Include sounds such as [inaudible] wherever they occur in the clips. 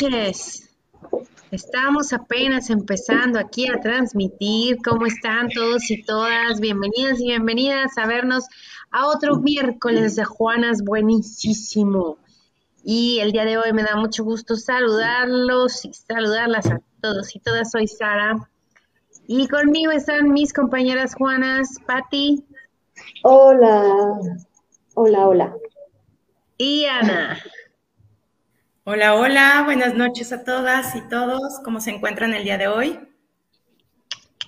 Noches. Estamos apenas empezando aquí a transmitir. ¿Cómo están todos y todas? Bienvenidas y bienvenidas a vernos a otro miércoles de Juanas buenísimo. Y el día de hoy me da mucho gusto saludarlos y saludarlas a todos y todas. Soy Sara. Y conmigo están mis compañeras Juanas, Patti. Hola. Hola, hola. Y Ana. Hola, hola, buenas noches a todas y todos. ¿Cómo se encuentran el día de hoy?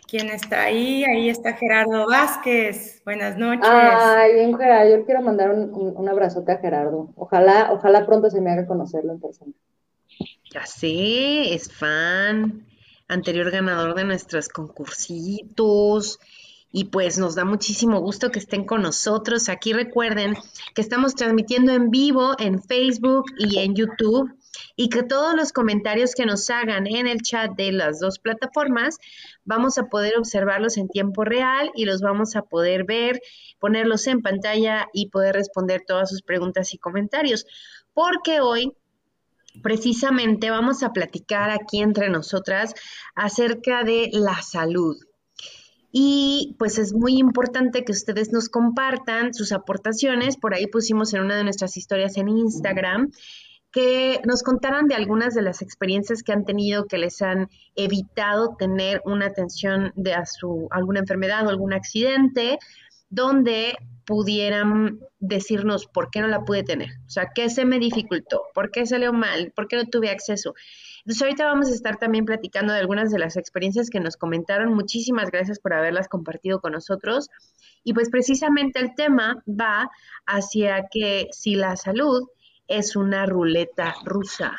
¿Quién está ahí? Ahí está Gerardo Vázquez. Buenas noches. Ay, bien, Gerardo. Yo quiero mandar un, abrazote a Gerardo. Ojalá, ojalá pronto se me haga conocerlo en persona. Ya sé, es fan, anterior ganador de nuestros concursitos. Y pues nos da muchísimo gusto que estén con nosotros. Aquí recuerden que estamos transmitiendo en vivo en Facebook y en YouTube y que todos los comentarios que nos hagan en el chat de las dos plataformas vamos a poder observarlos en tiempo real y los vamos a poder ver, ponerlos en pantalla y poder responder todas sus preguntas y comentarios. Porque hoy precisamente vamos a platicar aquí entre nosotras acerca de la salud. Y pues es muy importante que ustedes nos compartan sus aportaciones. Por ahí pusimos en una de nuestras historias en Instagram que nos contaran de algunas de las experiencias que han tenido que les han evitado tener una atención de a su alguna enfermedad o algún accidente donde pudieran decirnos por qué no la pude tener, o sea, qué se me dificultó, por qué salió mal, por qué no tuve acceso. Entonces ahorita vamos a estar también platicando de algunas de las experiencias que nos comentaron. Muchísimas gracias por haberlas compartido con nosotros. Y pues precisamente el tema va hacia que si la salud es una ruleta rusa.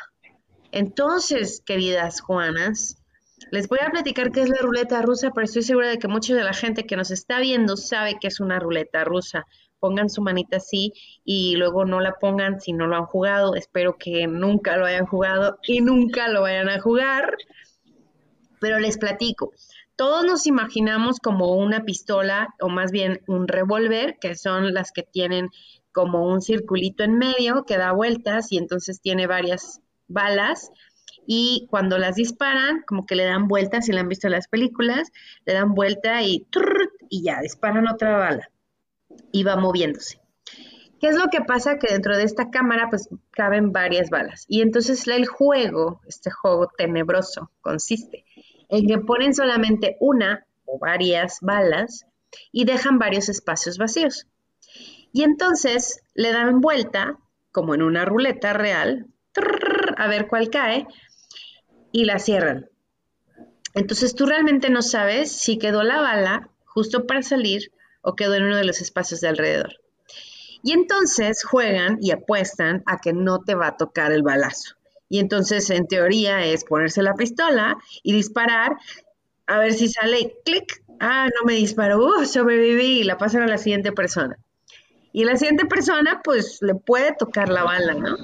Entonces, queridas Juanas, les voy a platicar qué es la ruleta rusa, pero estoy segura de que mucha de la gente que nos está viendo sabe que es una ruleta rusa pongan su manita así y luego no la pongan si no lo han jugado. Espero que nunca lo hayan jugado y nunca lo vayan a jugar. Pero les platico. Todos nos imaginamos como una pistola o más bien un revólver, que son las que tienen como un circulito en medio que da vueltas y entonces tiene varias balas y cuando las disparan, como que le dan vueltas, si la han visto en las películas, le dan vuelta y, y ya, disparan otra bala y va moviéndose. ¿Qué es lo que pasa? Que dentro de esta cámara pues caben varias balas. Y entonces el juego, este juego tenebroso, consiste en que ponen solamente una o varias balas y dejan varios espacios vacíos. Y entonces le dan vuelta, como en una ruleta real, a ver cuál cae, y la cierran. Entonces tú realmente no sabes si quedó la bala justo para salir o quedó en uno de los espacios de alrededor. Y entonces juegan y apuestan a que no te va a tocar el balazo. Y entonces, en teoría, es ponerse la pistola y disparar, a ver si sale clic. Ah, no me disparó, uh, sobreviví y la pasan a la siguiente persona. Y la siguiente persona, pues, le puede tocar la bala, ¿no?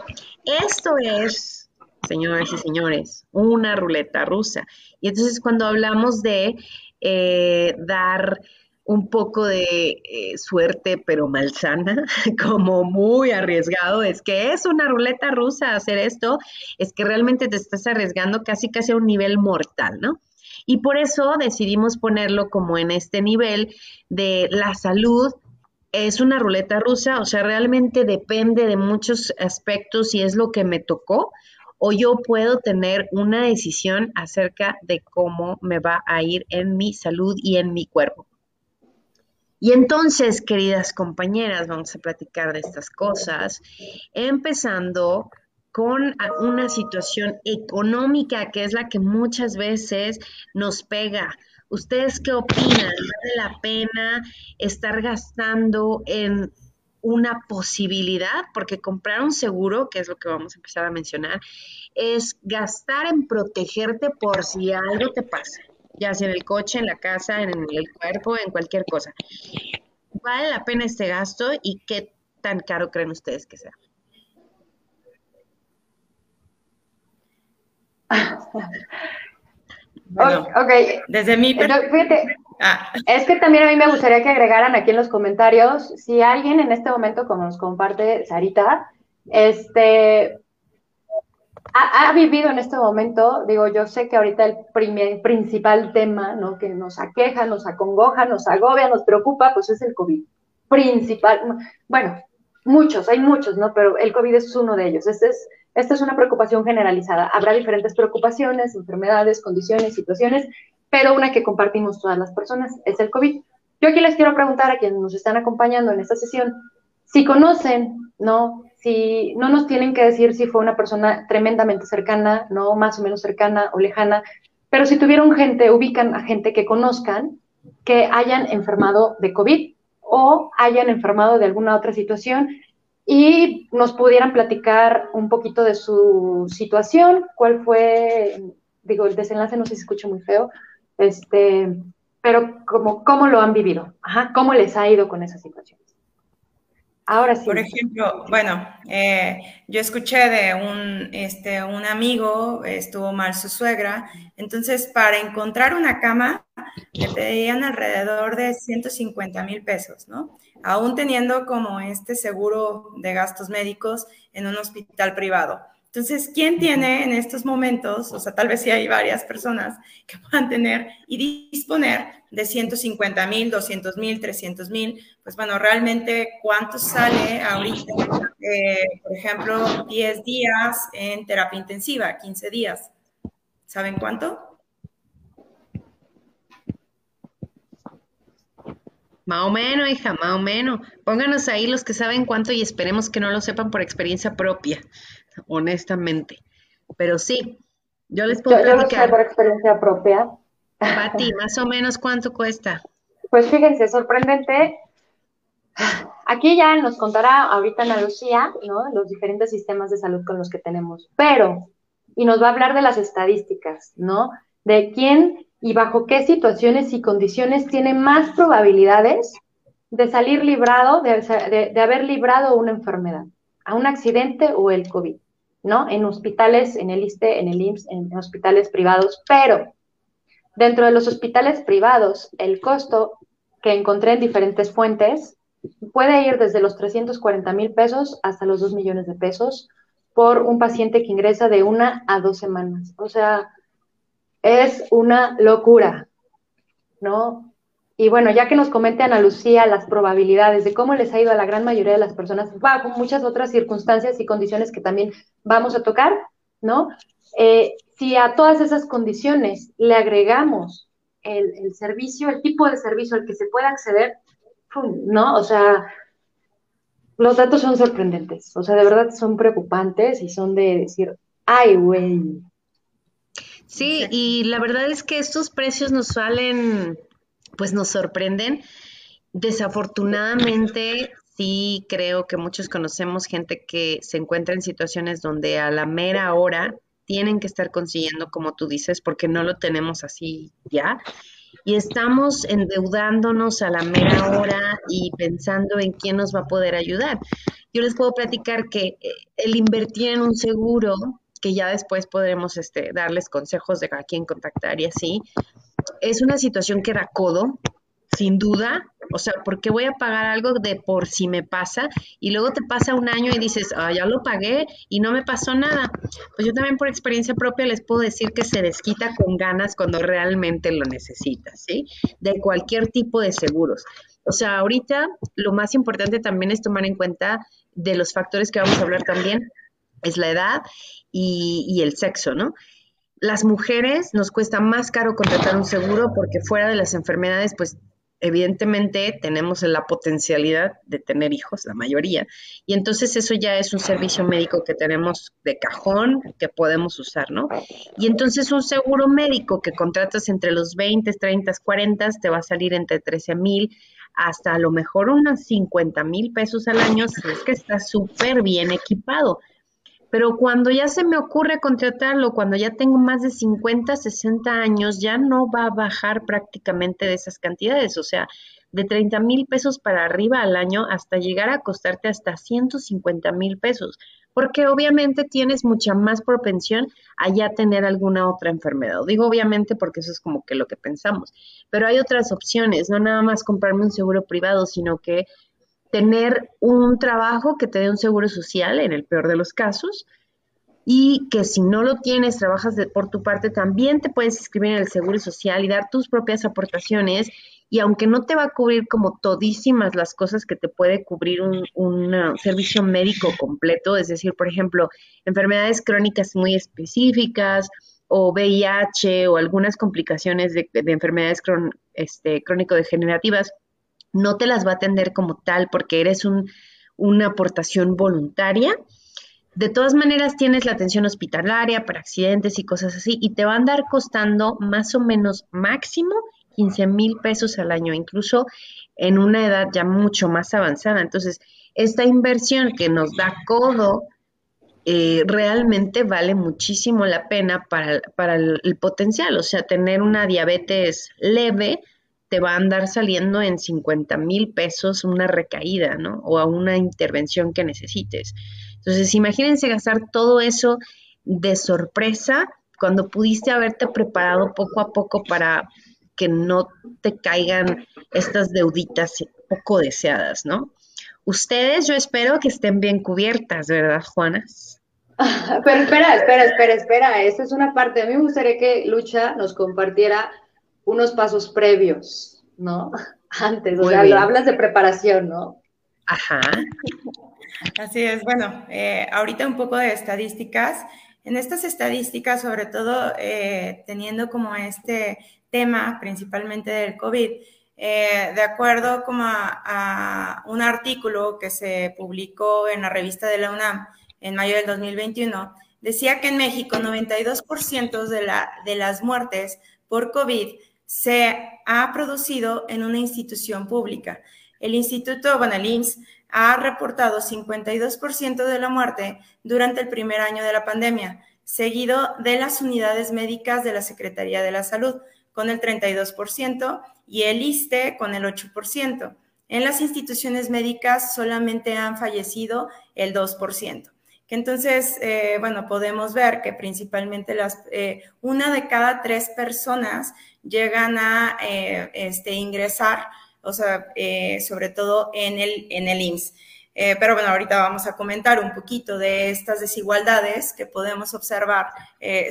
Esto es, señores y señores, una ruleta rusa. Y entonces, cuando hablamos de eh, dar un poco de eh, suerte, pero malsana, [laughs] como muy arriesgado. Es que es una ruleta rusa hacer esto, es que realmente te estás arriesgando casi casi a un nivel mortal, ¿no? Y por eso decidimos ponerlo como en este nivel de la salud. Es una ruleta rusa, o sea, realmente depende de muchos aspectos y es lo que me tocó, o yo puedo tener una decisión acerca de cómo me va a ir en mi salud y en mi cuerpo. Y entonces, queridas compañeras, vamos a platicar de estas cosas, empezando con una situación económica que es la que muchas veces nos pega. ¿Ustedes qué opinan? ¿Vale la pena estar gastando en una posibilidad? Porque comprar un seguro, que es lo que vamos a empezar a mencionar, es gastar en protegerte por si algo te pasa ya sea en el coche, en la casa, en el cuerpo, en cualquier cosa. ¿Vale la pena este gasto y qué tan caro creen ustedes que sea? [laughs] ok, desde mi fíjate, ah. es que también a mí me gustaría que agregaran aquí en los comentarios si alguien en este momento, como nos comparte Sarita, este, ha, vivido en este momento, digo, yo sé que ahorita el principal tema, ¿no? Que nos aqueja, nos acongoja, nos agobia, nos preocupa, pues es el COVID. Principal, bueno, muchos, hay muchos, ¿no? Pero el COVID es uno de ellos. Este es, esta es una preocupación generalizada. Habrá diferentes preocupaciones, enfermedades, condiciones, situaciones, pero una que compartimos todas las personas es el COVID. Yo aquí les quiero preguntar a quienes nos están acompañando en esta sesión, si conocen, ¿no? Si no nos tienen que decir si fue una persona tremendamente cercana, ¿no? Más o menos cercana o lejana, pero si tuvieron gente, ubican a gente que conozcan que hayan enfermado de COVID o hayan enfermado de alguna otra situación y nos pudieran platicar un poquito de su situación, cuál fue, digo, el desenlace no sé si se escucha muy feo, este, pero como, cómo lo han vivido, Ajá, cómo les ha ido con esa situación. Ahora sí. Por ejemplo, bueno, eh, yo escuché de un, este, un amigo, estuvo mal su suegra, entonces para encontrar una cama le pedían alrededor de 150 mil pesos, ¿no? Aún teniendo como este seguro de gastos médicos en un hospital privado. Entonces, ¿quién tiene en estos momentos, o sea, tal vez sí hay varias personas que puedan tener y disponer de 150 mil, 200 mil, 300 mil? Pues bueno, realmente, ¿cuánto sale ahorita? Eh, por ejemplo, 10 días en terapia intensiva, 15 días. ¿Saben cuánto? Más o menos, hija, más o menos. Pónganos ahí los que saben cuánto y esperemos que no lo sepan por experiencia propia honestamente. Pero sí, yo les puedo yo, Yo por experiencia propia. Pati, más o menos cuánto cuesta. Pues fíjense, sorprendente. Aquí ya nos contará ahorita Ana Lucía, ¿no? Los diferentes sistemas de salud con los que tenemos. Pero, y nos va a hablar de las estadísticas, ¿no? De quién y bajo qué situaciones y condiciones tiene más probabilidades de salir librado, de, de haber librado una enfermedad a un accidente o el COVID, ¿no? En hospitales, en el ISTE, en el IMSS, en hospitales privados, pero dentro de los hospitales privados, el costo que encontré en diferentes fuentes puede ir desde los 340 mil pesos hasta los 2 millones de pesos por un paciente que ingresa de una a dos semanas. O sea, es una locura, ¿no? Y bueno, ya que nos comente Ana Lucía las probabilidades de cómo les ha ido a la gran mayoría de las personas bajo muchas otras circunstancias y condiciones que también vamos a tocar, ¿no? Eh, si a todas esas condiciones le agregamos el, servicio, el tipo de servicio al que se puede acceder, ¿no? O sea, los datos son sorprendentes, o sea, de verdad son preocupantes y son de decir, ay, güey. Sí, y la verdad es que estos precios nos salen pues nos sorprenden. Desafortunadamente, sí creo que muchos conocemos gente que se encuentra en situaciones donde a la mera hora tienen que estar consiguiendo, como tú dices, porque no lo tenemos así ya. Y estamos endeudándonos a la mera hora y pensando en quién nos va a poder ayudar. Yo les puedo platicar que eh, el invertir en un seguro, que ya después podremos este, darles consejos de a quién contactar y así, es una situación que da codo, sin duda. O sea, porque voy a pagar algo de por si me pasa y luego te pasa un año y dices, ah, ya lo pagué y no me pasó nada. Pues yo también por experiencia propia les puedo decir que se desquita con ganas cuando realmente lo necesitas, ¿sí? De cualquier tipo de seguros. O sea, ahorita lo más importante también es tomar en cuenta de los factores que vamos a hablar también, es la edad y, y el sexo, ¿no? Las mujeres nos cuesta más caro contratar un seguro porque fuera de las enfermedades, pues evidentemente tenemos la potencialidad de tener hijos, la mayoría, y entonces eso ya es un servicio médico que tenemos de cajón que podemos usar, ¿no? Y entonces un seguro médico que contratas entre los 20, 30, 40 te va a salir entre 13 mil hasta a lo mejor unos 50 mil pesos al año si es que está súper bien equipado. Pero cuando ya se me ocurre contratarlo, cuando ya tengo más de 50, 60 años, ya no va a bajar prácticamente de esas cantidades. O sea, de 30 mil pesos para arriba al año hasta llegar a costarte hasta 150 mil pesos. Porque obviamente tienes mucha más propensión a ya tener alguna otra enfermedad. Digo obviamente porque eso es como que lo que pensamos. Pero hay otras opciones, no nada más comprarme un seguro privado, sino que tener un trabajo que te dé un seguro social, en el peor de los casos, y que si no lo tienes, trabajas por tu parte, también te puedes inscribir en el Seguro Social y dar tus propias aportaciones y aunque no te va a cubrir como todísimas las cosas que te puede cubrir un, un servicio médico completo, es decir, por ejemplo, enfermedades crónicas muy específicas o VIH o algunas complicaciones de, enfermedades este, crónico-degenerativas, no te las va a atender como tal porque eres una aportación voluntaria. De todas maneras, tienes la atención hospitalaria para accidentes y cosas así, y te va a andar costando más o menos máximo 15 mil pesos al año, incluso en una edad ya mucho más avanzada. Entonces, esta inversión que nos da codo eh, realmente vale muchísimo la pena para, para el, potencial. O sea, tener una diabetes leve te va a andar saliendo en 50 mil pesos una recaída, ¿no? O a una intervención que necesites. Entonces, imagínense gastar todo eso de sorpresa cuando pudiste haberte preparado poco a poco para, que no te caigan estas deuditas poco deseadas, ¿no? Ustedes, yo espero que estén bien cubiertas, ¿verdad, Juanas? [laughs] Pero espera, espera, espera, espera, esa es una parte. A mí me gustaría que Lucha nos compartiera unos pasos previos, ¿no? [laughs] Antes, o sea, hablas de preparación, ¿no? Ajá. Así es, bueno, eh, ahorita un poco de estadísticas. En estas estadísticas, sobre todo eh, teniendo como este tema principalmente del COVID. Eh, de acuerdo como a, un artículo que se publicó en la revista de la UNAM en mayo del 2021, decía que en México 92% de, la, de las muertes por COVID se ha producido en una institución pública. El Instituto, bueno, ha reportado 52% de la muerte durante el primer año de la pandemia, seguido de las unidades médicas de la Secretaría de la Salud, con el 32% y el ISTE con el 8%. En las instituciones médicas solamente han fallecido el 2%. Que entonces, eh, bueno, podemos ver que principalmente las, eh, una de cada tres personas llegan a eh, este, ingresar, o sea, sobre todo en el, en el IMSS. pero bueno, ahorita vamos a comentar un poquito de estas desigualdades que podemos observar,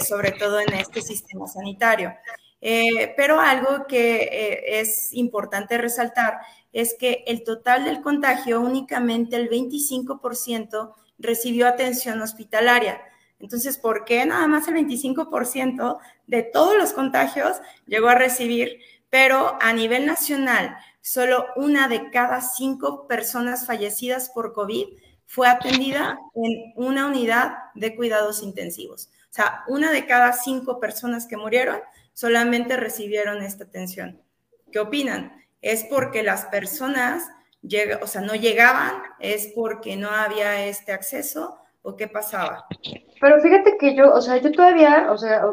sobre todo en este sistema sanitario. Eh, pero algo que eh, es importante resaltar es que el total del contagio, únicamente el 25% recibió atención hospitalaria. Entonces, ¿por qué nada más el 25% de todos los contagios llegó a recibir? Pero a nivel nacional, solo una de cada cinco personas fallecidas por COVID fue atendida en una unidad de cuidados intensivos. O sea, una de cada cinco personas que murieron solamente recibieron esta atención. ¿Qué opinan? ¿Es porque las personas o sea, no llegaban? ¿Es porque no había este acceso? ¿O qué pasaba? Pero fíjate que yo, o sea, yo todavía, o sea,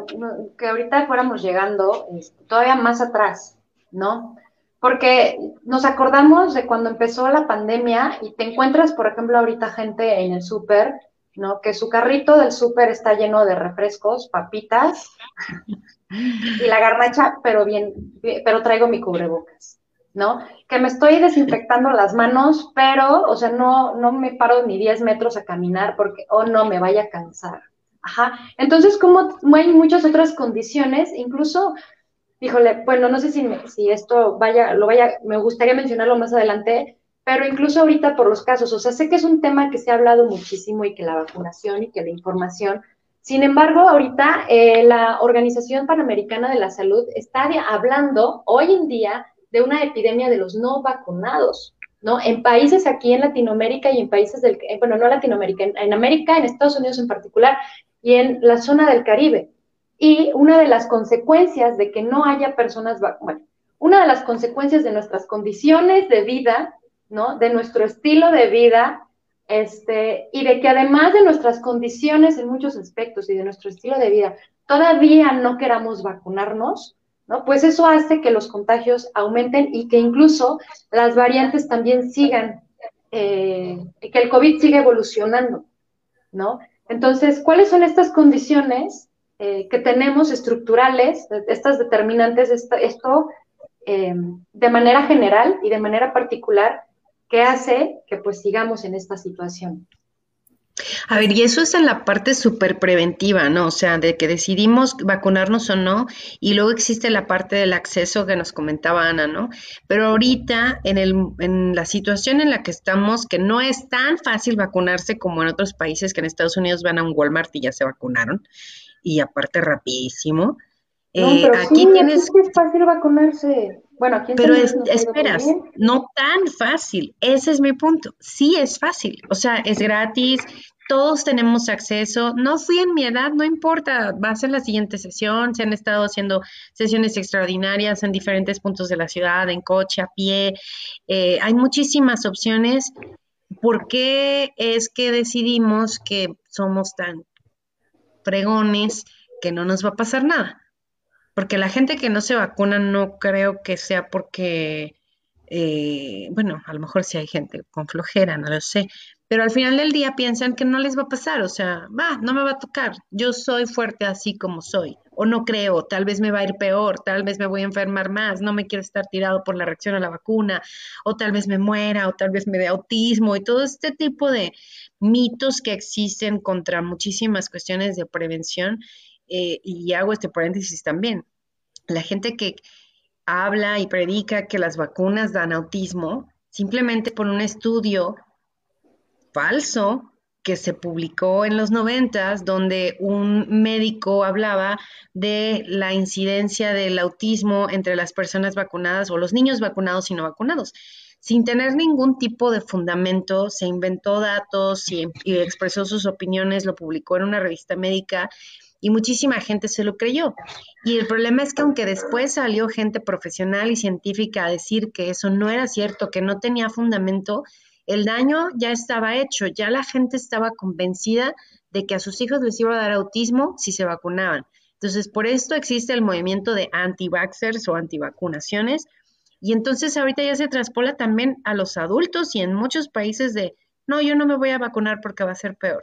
que ahorita fuéramos llegando todavía más atrás, ¿no? Porque nos acordamos de cuando empezó la pandemia y te encuentras, por ejemplo, ahorita gente en el súper, ¿no? Que su carrito del súper está lleno de refrescos, papitas, [laughs] y la garnacha, pero bien, pero traigo mi cubrebocas, ¿no? Que me estoy desinfectando las manos, pero, o sea, no, no me paro ni 10 metros a caminar porque, oh, no, me vaya a cansar. Ajá. Entonces, como hay muchas otras condiciones, incluso, híjole, bueno, no sé si, si esto vaya, lo vaya, me gustaría mencionarlo más adelante, pero incluso ahorita por los casos, o sea, sé que es un tema que se ha hablado muchísimo y que la vacunación y que la información sin embargo, ahorita eh, la Organización Panamericana de la Salud está hablando hoy en día de una epidemia de los no vacunados, ¿no? En países aquí en Latinoamérica y en países del, eh, bueno, no Latinoamérica, en, América, en Estados Unidos en particular, y en la zona del Caribe. Y una de las consecuencias de que no haya personas vacunadas, una de las consecuencias de nuestras condiciones de vida, ¿no? De nuestro estilo de vida, este, y de que además de nuestras condiciones en muchos aspectos y de nuestro estilo de vida, todavía no queramos vacunarnos, ¿no? Pues eso hace que los contagios aumenten y que incluso las variantes también sigan, eh, que el COVID siga evolucionando, ¿no? Entonces, ¿cuáles son estas condiciones eh, que tenemos estructurales, estas determinantes, esto, eh, de manera general y de manera particular, ¿Qué hace que pues sigamos en esta situación. A ver, y eso es en la parte súper preventiva, ¿no? O sea, de que decidimos vacunarnos o no, y luego existe la parte del acceso que nos comentaba Ana, ¿no? Pero ahorita, en, el, en la situación en la que estamos, que no es tan fácil vacunarse como en otros países, que en Estados Unidos van a un Walmart y ya se vacunaron, y aparte rapidísimo. No, eh, pero aquí tienes... es fácil vacunarse. Bueno, aquí Pero esperas, no tan fácil. Ese es mi punto. Sí es fácil. O sea, es gratis, todos tenemos acceso. No fui en mi edad, no importa. Vas en la siguiente sesión. Se han estado haciendo sesiones extraordinarias en diferentes puntos de la ciudad, en coche, a pie. Eh, hay muchísimas opciones. ¿Por qué es que decidimos que somos tan fregones que no nos va a pasar nada? Porque la gente que no se vacuna no creo que sea porque, eh, bueno, a lo mejor sí hay gente con flojera, no lo sé, pero al final del día piensan que no les va a pasar, o sea, va, no me va a tocar, yo soy fuerte así como soy, o no creo, tal vez me va a ir peor, tal vez me voy a enfermar más, no me quiero estar tirado por la reacción a la vacuna, o tal vez me muera, o tal vez me dé autismo, y todo este tipo de mitos que existen contra muchísimas cuestiones de prevención eh, y hago este paréntesis también, la gente que habla y predica que las vacunas dan autismo, simplemente por un estudio falso que se publicó en los noventas, donde un médico hablaba de la incidencia del autismo entre las personas vacunadas o los niños vacunados y no vacunados. Sin tener ningún tipo de fundamento, se inventó datos y expresó sus opiniones, lo publicó en una revista médica y muchísima gente se lo creyó. Y el problema es que aunque después salió gente profesional y científica a decir que eso no era cierto, que no tenía fundamento, el daño ya estaba hecho, ya la gente estaba convencida de que a sus hijos les iba a dar autismo si se vacunaban. Entonces, por esto existe el movimiento de anti-vaxxers o antivacunaciones. Y entonces ahorita ya se traspola también a los adultos y en muchos países de, no, yo no me voy a vacunar porque va a ser peor.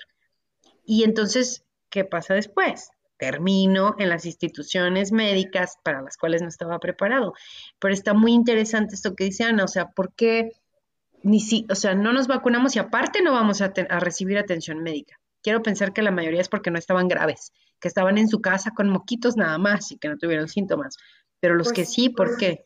Y entonces ¿qué pasa después? Termino en las instituciones médicas para las cuales no estaba preparado. Pero está muy interesante esto que dice Ana, o sea, ¿por qué ni si, o sea, no nos vacunamos y aparte no vamos a, a recibir atención médica? Quiero pensar que la mayoría es porque no estaban graves, que estaban en su casa con moquitos nada más y que no tuvieron síntomas. Pero los que pues sí, ¿por qué?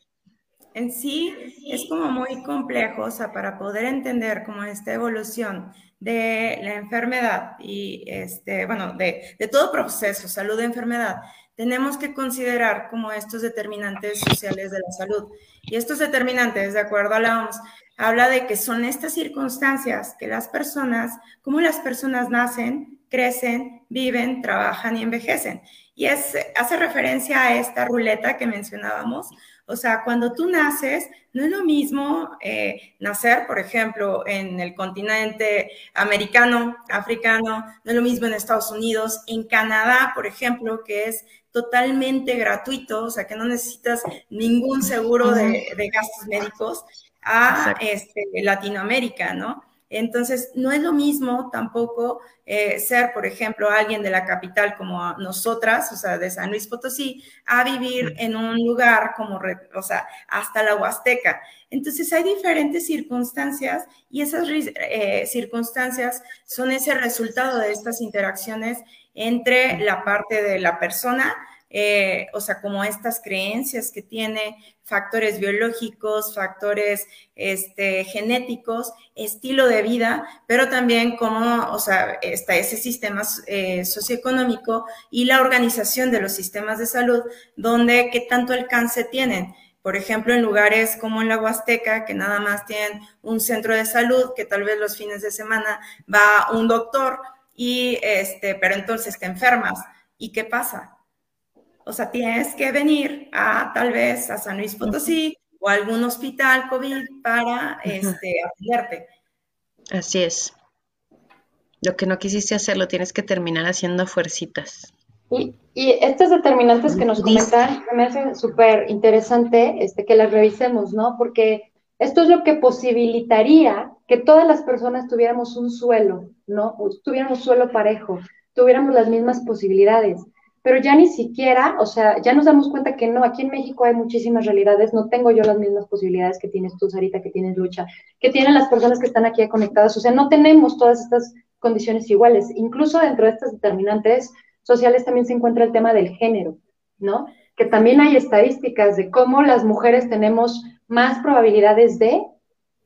En sí es como muy complejo, o sea, para poder entender cómo esta evolución de la enfermedad y, este, bueno, de, de todo proceso, salud enfermedad, tenemos que considerar como estos determinantes sociales de la salud. Y estos determinantes, de acuerdo a la OMS, habla de que son estas circunstancias que las personas, como las personas nacen, crecen, viven, trabajan y envejecen. Y es, hace referencia a esta ruleta que mencionábamos, o sea, cuando tú naces, no es lo mismo eh, nacer, por ejemplo, en el continente americano, africano, no es lo mismo en Estados Unidos, en Canadá, por ejemplo, que es totalmente gratuito, o sea, que no necesitas ningún seguro de, gastos médicos, a este, Latinoamérica, ¿no? Entonces, no es lo mismo tampoco eh, ser, por ejemplo, alguien de la capital como nosotras, o sea, de San Luis Potosí, a vivir en un lugar como, o sea, hasta la Huasteca. Entonces, hay diferentes circunstancias y esas eh, circunstancias son ese resultado de estas interacciones entre la parte de la persona eh, o sea, como estas creencias que tiene, factores biológicos, factores este, genéticos, estilo de vida, pero también como, o sea, está ese sistema eh, socioeconómico y la organización de los sistemas de salud, donde qué tanto alcance tienen. Por ejemplo, en lugares como en la Huasteca, que nada más tienen un centro de salud, que tal vez los fines de semana va un doctor, y este, pero entonces te enfermas. ¿Y qué pasa? O sea, tienes que venir a tal vez a San Luis Potosí o a algún hospital COVID para este, atenderte. Así es. Lo que no quisiste hacer lo tienes que terminar haciendo fuercitas. Y, y estos determinantes que nos comentan me hacen súper interesante este, que las revisemos, ¿no? Porque esto es lo que posibilitaría que todas las personas tuviéramos un suelo, ¿no? tuviéramos suelo parejo, tuviéramos las mismas posibilidades pero ya ni siquiera, o sea, ya nos damos cuenta que no, aquí en México hay muchísimas realidades, no tengo yo las mismas posibilidades que tienes tú, Sarita, que tienes Lucha, que tienen las personas que están aquí conectadas, o sea, no tenemos todas estas condiciones iguales. Incluso dentro de estas determinantes sociales también se encuentra el tema del género, ¿no? Que también hay estadísticas de cómo las mujeres tenemos más probabilidades de,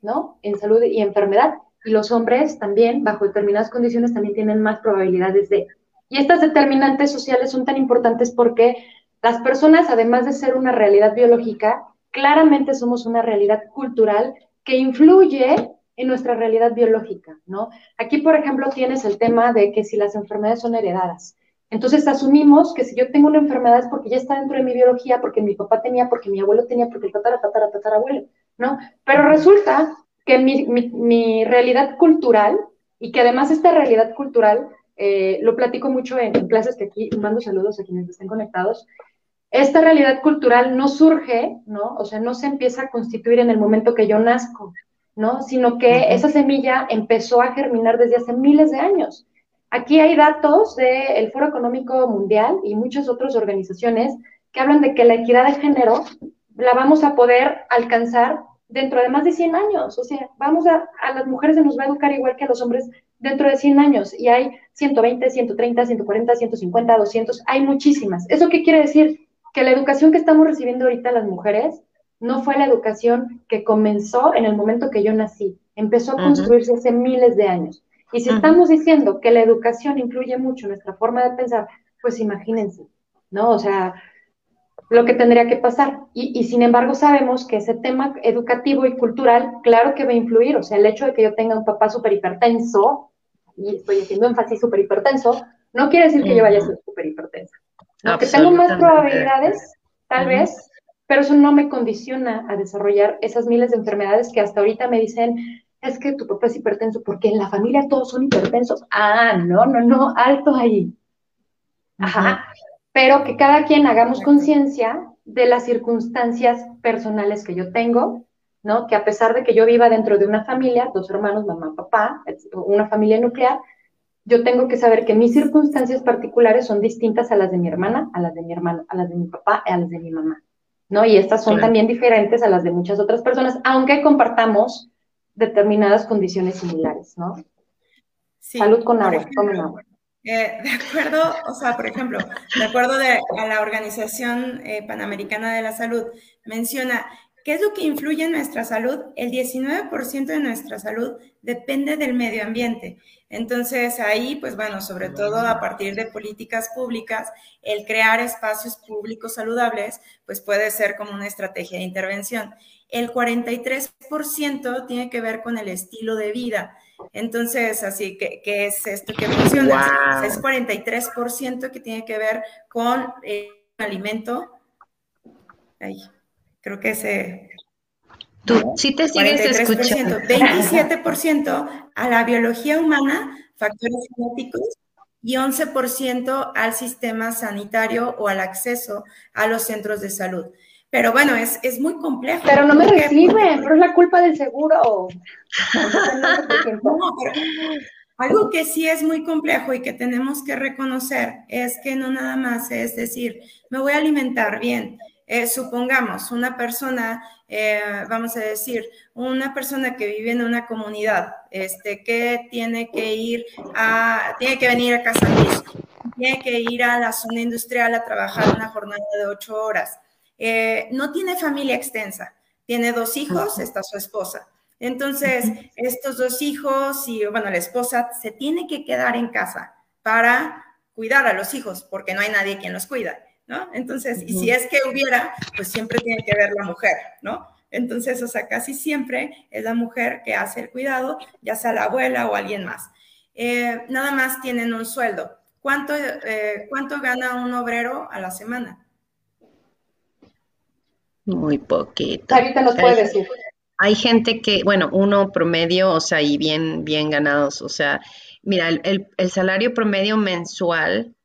¿no? En salud y enfermedad. Y los hombres también, bajo determinadas condiciones, también tienen más probabilidades de. Y estas determinantes sociales son tan importantes porque las personas, además de ser una realidad biológica, claramente somos una realidad cultural que influye en nuestra realidad biológica, ¿no? Aquí, por ejemplo, tienes el tema de que si las enfermedades son heredadas. Entonces asumimos que si yo tengo una enfermedad es porque ya está dentro de mi biología, porque mi papá tenía, porque mi abuelo tenía, porque el tatara, tatara, tatara abuelo, ¿no? Pero resulta que mi, realidad cultural, y que además esta realidad cultural, eh, lo platico mucho en, en, clases que aquí mando saludos a quienes estén conectados, esta realidad cultural no surge, ¿no? O sea, no se empieza a constituir en el momento que yo nazco, ¿no? Sino que esa semilla empezó a germinar desde hace miles de años. Aquí hay datos del Foro Económico Mundial y muchas otras organizaciones que hablan de que la equidad de género la vamos a poder alcanzar dentro de más de 100 años. O sea, vamos a, a las mujeres se nos va a educar igual que a los hombres dentro de 100 años. Y hay 120, 130, 140, 150, 200, hay muchísimas. ¿Eso qué quiere decir? Que la educación que estamos recibiendo ahorita las mujeres no fue la educación que comenzó en el momento que yo nací, empezó a construirse hace miles de años. Y si estamos diciendo que la educación incluye mucho nuestra forma de pensar, pues imagínense, ¿no? O sea, lo que tendría que pasar. Y, sin embargo sabemos que ese tema educativo y cultural, claro que va a influir. O sea, el hecho de que yo tenga un papá súper hipertenso, y estoy haciendo énfasis súper hipertenso, no quiere decir que yo vaya a ser súper hipertensa. Que tengo más probabilidades, tal vez, pero eso no me condiciona a desarrollar esas miles de enfermedades que hasta ahorita me dicen, es que tu papá es hipertenso porque en la familia todos son hipertensos. Ah, no, no, no, alto ahí. Ajá. Pero que cada quien hagamos conciencia de las circunstancias personales que yo tengo, ¿no? Que a pesar de que yo viva dentro de una familia, dos hermanos, mamá, papá, una familia nuclear, yo tengo que saber que mis circunstancias particulares son distintas a las de mi hermana, a las de mi hermano, a las de mi papá, a las de mi mamá. ¿no? Y estas son también diferentes a las de muchas otras personas, aunque compartamos determinadas condiciones similares, ¿no? Salud con agua, tomen agua. Eh, de acuerdo, o sea, por ejemplo, de acuerdo de, a la Organización eh, Panamericana de la Salud, menciona ¿Qué es lo que influye en nuestra salud? El 19% de nuestra salud depende del medio ambiente. Entonces ahí, pues bueno, sobre todo a partir de políticas públicas, el crear espacios públicos saludables, pues puede ser como una estrategia de intervención. El 43% tiene que ver con el estilo de vida. Entonces, así que, ¿qué es esto que menciona? Es 43% que tiene que ver con el alimento. Ahí creo que ese... Tú sí te sigues escuchando. 27% a la biología humana, factores genéticos, y 11% al sistema sanitario o al acceso a los centros de salud. Pero bueno, es, es muy complejo. Pero no me reciben, pero es la culpa del seguro. [laughs] algo que sí es muy complejo y que tenemos que reconocer es que no nada más es decir, me voy a alimentar bien, eh, supongamos una persona, eh, vamos a decir, una persona que vive en una comunidad, este, que tiene que ir a, tiene que venir a Casa tiene que ir a la zona industrial a trabajar una jornada de ocho horas. Eh, no tiene familia extensa, tiene dos hijos, está su esposa. Entonces, estos dos hijos y, bueno, la esposa se tiene que quedar en casa para cuidar a los hijos, porque no hay nadie quien los cuida. ¿No? Entonces, y si es que hubiera, pues siempre tiene que ver la mujer, ¿no? Entonces, o sea, casi siempre es la mujer que hace el cuidado, ya sea la abuela o alguien más. Eh, nada más tienen un sueldo. ¿Cuánto, eh, ¿Cuánto gana un obrero a la semana? Muy poquito. Ahorita nos puede decir. Hay gente que, bueno, uno promedio, o sea, y bien, bien ganados, o sea, mira, el, el salario promedio mensual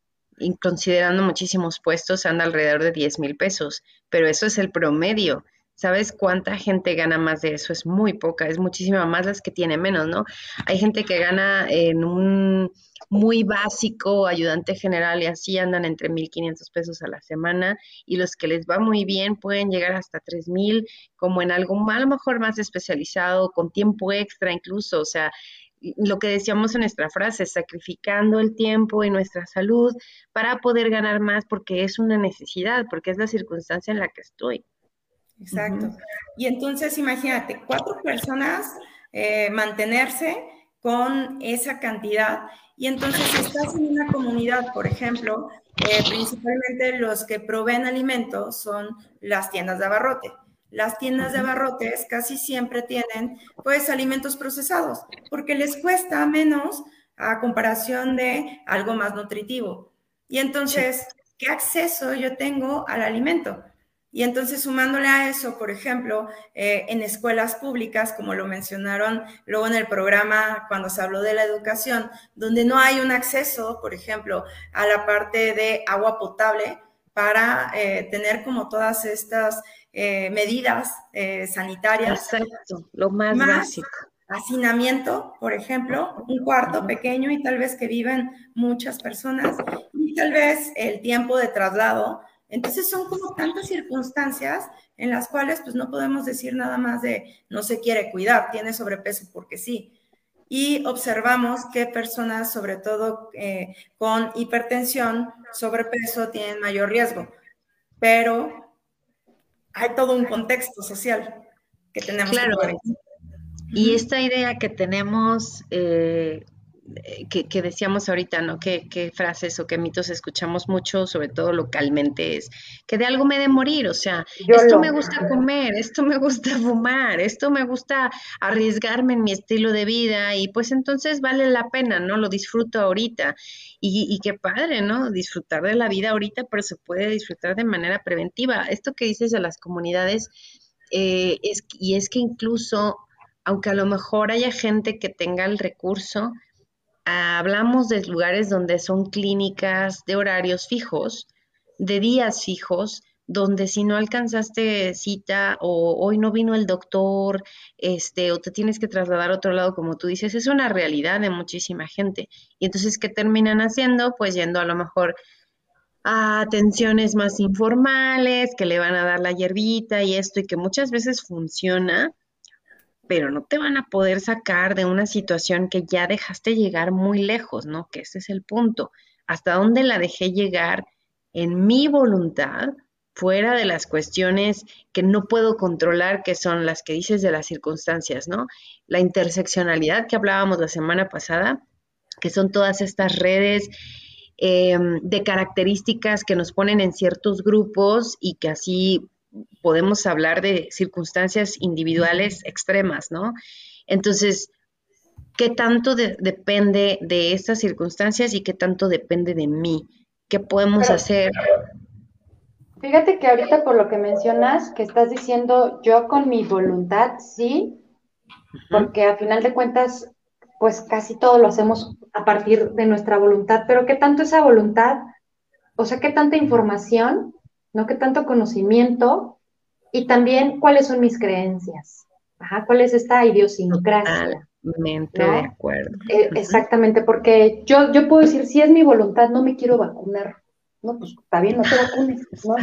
considerando muchísimos puestos, anda alrededor de 10 mil pesos, pero eso es el promedio. ¿Sabes cuánta gente gana más de eso? Es muy poca, es muchísima más las que tiene menos, ¿no? Hay gente que gana en un muy básico, ayudante general y así andan entre 1.500 pesos a la semana y los que les va muy bien pueden llegar hasta 3.000, como en algo a lo mejor más especializado, con tiempo extra incluso, o sea, lo que decíamos en nuestra frase, sacrificando el tiempo y nuestra salud para poder ganar más porque es una necesidad, porque es la circunstancia en la que estoy. Exacto. Y entonces imagínate, cuatro personas eh, mantenerse con esa cantidad. Y entonces si estás en una comunidad, por ejemplo, eh, principalmente los que proveen alimentos son las tiendas de abarrote. Las tiendas de abarrotes casi siempre tienen pues alimentos procesados porque les cuesta menos a comparación de algo más nutritivo. Y entonces, ¿qué acceso yo tengo al alimento? Y entonces sumándole a eso, por ejemplo, eh, en escuelas públicas, como lo mencionaron luego en el programa cuando se habló de la educación, donde no hay un acceso, por ejemplo, a la parte de agua potable para eh, tener como todas estas eh, medidas sanitarias. Exacto, lo más, más básico. Hacinamiento, por ejemplo, un cuarto pequeño y tal vez que viven muchas personas, y tal vez el tiempo de traslado entonces son como tantas circunstancias en las cuales pues no podemos decir nada más de no se quiere cuidar, tiene sobrepeso porque sí. Y observamos que personas, sobre todo eh, con hipertensión, sobrepeso, tienen mayor riesgo. Pero hay todo un contexto social que tenemos claro. Y esta idea que tenemos eh, eh, que, decíamos ahorita, ¿no? ¿Qué, frases o qué mitos escuchamos mucho, sobre todo localmente, es que de algo me de morir, o sea, esto me gusta comer, esto me gusta [laughs] fumar, esto me gusta arriesgarme en mi estilo de vida y pues entonces vale la pena, ¿no? Lo disfruto ahorita y, y qué padre, ¿no? Disfrutar de la vida ahorita, pero se puede disfrutar de manera preventiva. Esto que dices de las comunidades, eh, es, y es que incluso, aunque a lo mejor haya gente que tenga el recurso, hablamos de lugares donde son clínicas de horarios fijos, de días fijos, donde si no alcanzaste cita o hoy no vino el doctor, este, o te tienes que trasladar a otro lado, como tú dices, es una realidad de muchísima gente. Y entonces, ¿qué terminan haciendo? Pues yendo a lo mejor a atenciones más informales, que le van a dar la hierbita y esto, y que muchas veces funciona, pero no te van a poder sacar de una situación que ya dejaste llegar muy lejos, ¿no? Que ese es el punto. ¿Hasta dónde la dejé llegar en mi voluntad, fuera de las cuestiones que no puedo controlar, que son las que dices de las circunstancias, ¿no? La interseccionalidad que hablábamos la semana pasada, que son todas estas redes em, de características que nos ponen en ciertos grupos y que así podemos hablar de circunstancias individuales extremas, ¿no? Entonces, ¿qué tanto depende de estas circunstancias y qué tanto depende de mí? ¿Qué podemos hacer? Fíjate que ahorita por lo que mencionas, que estás diciendo yo con mi voluntad, sí, porque a final de cuentas, pues casi todo lo hacemos a partir de nuestra voluntad, pero ¿qué tanto esa voluntad, o sea, qué tanta información ¿no? ¿Qué tanto conocimiento? Y también, ¿cuáles son mis creencias? Ajá, ¿cuál es esta idiosincrasia? Totalmente de acuerdo. Eh, exactamente, porque yo, yo puedo decir, si es mi voluntad, no me quiero vacunar. No, pues está bien, no te vacunes, ¿no?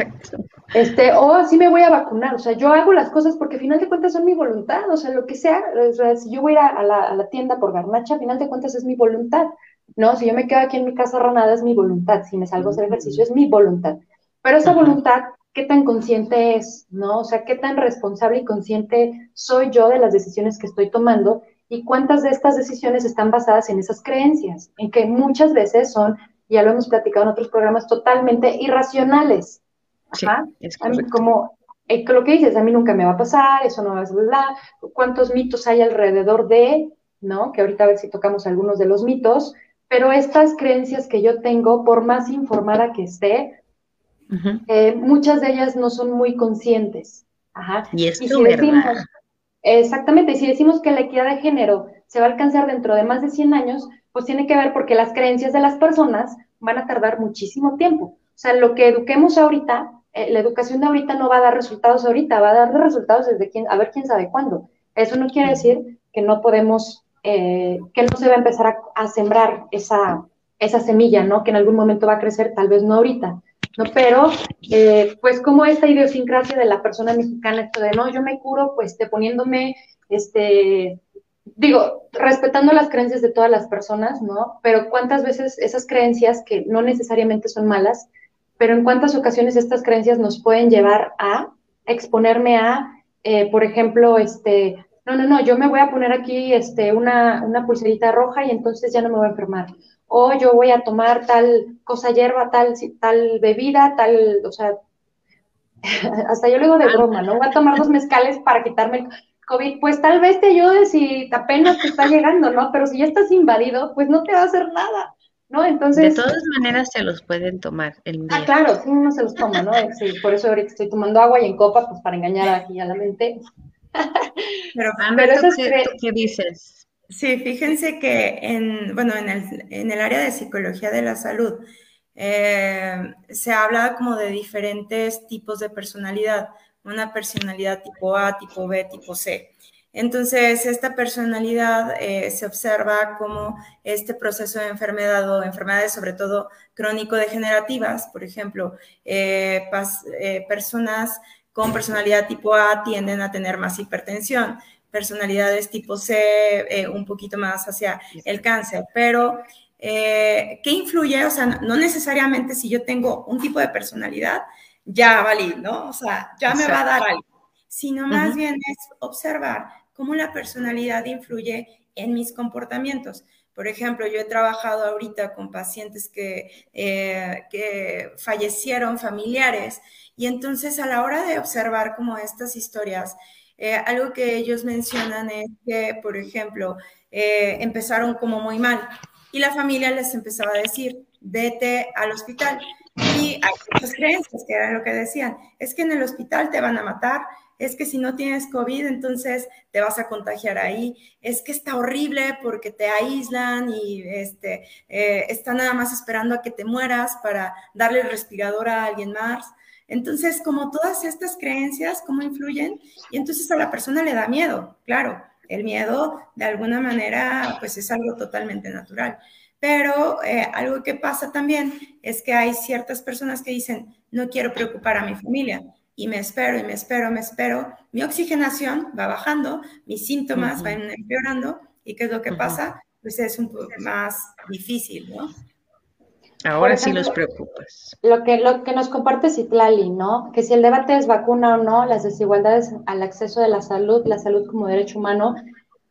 Este, o sí me voy a vacunar, o sea, yo hago las cosas porque al final de cuentas son mi voluntad, o sea, lo que sea, o sea, si yo voy a, la, a la tienda por garnacha, al final de cuentas es mi voluntad, ¿no? Si yo me quedo aquí en mi casa ronada es mi voluntad, si me salgo a hacer ejercicio es mi voluntad. Pero esa voluntad, ¿qué tan consciente es? ¿No? O sea, ¿qué tan responsable y consciente soy yo de las decisiones que estoy tomando? ¿Y cuántas de estas decisiones están basadas en esas creencias? En que muchas veces son, ya lo hemos platicado en otros programas, totalmente irracionales. Ajá. como eh, lo que dices, a mí nunca me va a pasar, eso no es verdad. ¿Cuántos mitos hay alrededor de, ¿no? Que ahorita a ver si tocamos algunos de los mitos, pero estas creencias que yo tengo, por más informada que esté, eh, muchas de ellas no son muy conscientes. Y es si decimos, Exactamente, si decimos que la equidad de género se va a alcanzar dentro de más de 100 años, pues tiene que ver porque las creencias de las personas van a tardar muchísimo tiempo. O sea, lo que eduquemos ahorita, eh, la educación de ahorita no va a dar resultados ahorita, va a dar resultados desde quién, a ver quién sabe cuándo. Eso no quiere decir que no podemos, eh, que no se va a empezar a, a, sembrar esa, esa semilla, ¿no? Que en algún momento va a crecer, tal vez no ahorita, ¿no? Pero, eh, pues, como esta idiosincrasia de la persona mexicana, esto de, no, yo me curo, pues, te poniéndome, este, digo, respetando las creencias de todas las personas, ¿no? Pero cuántas veces esas creencias, que no necesariamente son malas, pero en cuántas ocasiones estas creencias nos pueden llevar a exponerme a, eh, por ejemplo, este, no, no, no, yo me voy a poner aquí este, una, una pulserita roja y entonces ya no me voy a enfermar. O yo voy a tomar tal cosa hierba, tal, tal bebida, tal, o sea, [laughs] hasta yo le digo de broma, ¿no? Voy a tomar dos mezcales para quitarme el COVID. Pues tal vez te ayude si apenas te está llegando, ¿no? Pero si ya estás invadido, pues no te va a hacer nada. ¿No? Entonces. De todas maneras se los pueden tomar el Ah, claro, sí, uno se los toma, ¿no? [laughs] Sí, por eso ahorita estoy tomando agua y en copa, pues para engañar aquí a la mente. [laughs] Pero, Pero eso ¿qué, ¿qué dices? Sí, fíjense que en, bueno, en el, en el área de psicología de la salud eh, se habla como de diferentes tipos de personalidad, una personalidad tipo A, tipo B, tipo C. Entonces, esta personalidad eh, se observa como este proceso de enfermedad o enfermedades, sobre todo crónico-degenerativas, por ejemplo, eh, personas con personalidad tipo A tienden a tener más hipertensión, personalidades tipo C eh, un poquito más hacia el cáncer, pero eh, ¿qué influye? O sea, no necesariamente si yo tengo un tipo de personalidad, ya valí, ¿no? O sea, ya me va a dar algo, sino más bien es observar cómo la personalidad influye en mis comportamientos. Por ejemplo, yo he trabajado ahorita con pacientes que, eh, que fallecieron familiares y entonces a la hora de observar como estas historias, eh, algo que ellos mencionan es que, por ejemplo, eh, empezaron como muy mal y la familia les empezaba a decir, vete al hospital. Y hay muchas creencias que era lo que decían, es que en el hospital te van a matar, es que si no tienes COVID, entonces te vas a contagiar ahí, es que está horrible porque te aíslan y este, eh, están nada más esperando a que te mueras para darle el respirador a alguien más. Entonces, como todas estas creencias, ¿cómo influyen? Y entonces a la persona le da miedo, claro. El miedo, de alguna manera, pues es algo totalmente natural. Pero eh, algo que pasa también es que hay ciertas personas que dicen, no quiero preocupar a mi familia y me espero y me espero, me espero. Mi oxigenación va bajando, mis síntomas van empeorando y ¿qué es lo que pasa? Pues es un poco más difícil, ¿no? Ahora sí los preocupas. Lo que, lo que nos comparte Citlali, ¿no? Que si el debate es vacuna o no, las desigualdades al acceso de la salud, la salud como derecho humano.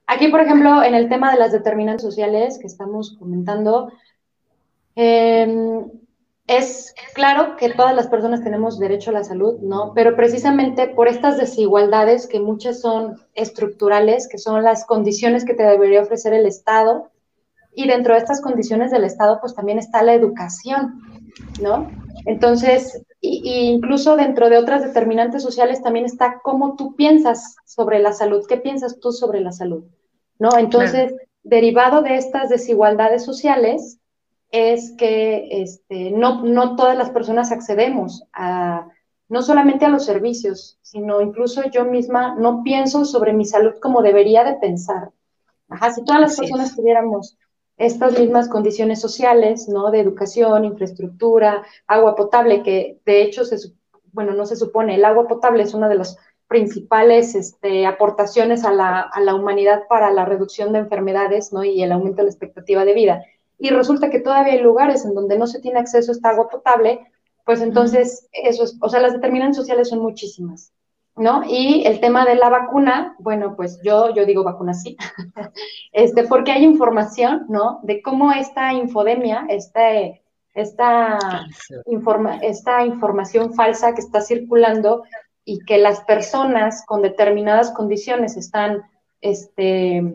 Aquí, por ejemplo, en el tema de las determinantes sociales que estamos comentando, em, es claro que todas las personas tenemos derecho a la salud, ¿no? Pero precisamente por estas desigualdades que muchas son estructurales, que son las condiciones que te debería ofrecer el Estado, y dentro de estas condiciones del Estado, pues también está la educación, ¿no? Entonces, y, incluso dentro de otras determinantes sociales también está cómo tú piensas sobre la salud, qué piensas tú sobre la salud, ¿no? Entonces, derivado de estas desigualdades sociales, es que este, no, no todas las personas accedemos a, no solamente a los servicios, sino incluso yo misma no pienso sobre mi salud como debería de pensar. Ajá, si todas las personas tuviéramos estas mismas condiciones sociales, ¿no? De educación, infraestructura, agua potable, que de hecho, se, bueno, no se supone, el agua potable es una de las principales este, aportaciones a la, a la, humanidad para la reducción de enfermedades, ¿no? Y el aumento de la expectativa de vida. Y resulta que todavía hay lugares en donde no se tiene acceso a esta agua potable, pues entonces, eso es, o sea, las determinantes sociales son muchísimas. ¿No? Y el tema de la vacuna, bueno, pues yo, yo digo vacuna sí, [laughs] este, porque hay información, ¿no? De cómo esta infodemia, este, esta, informa, esta información falsa que está circulando y que las personas con determinadas condiciones están, este,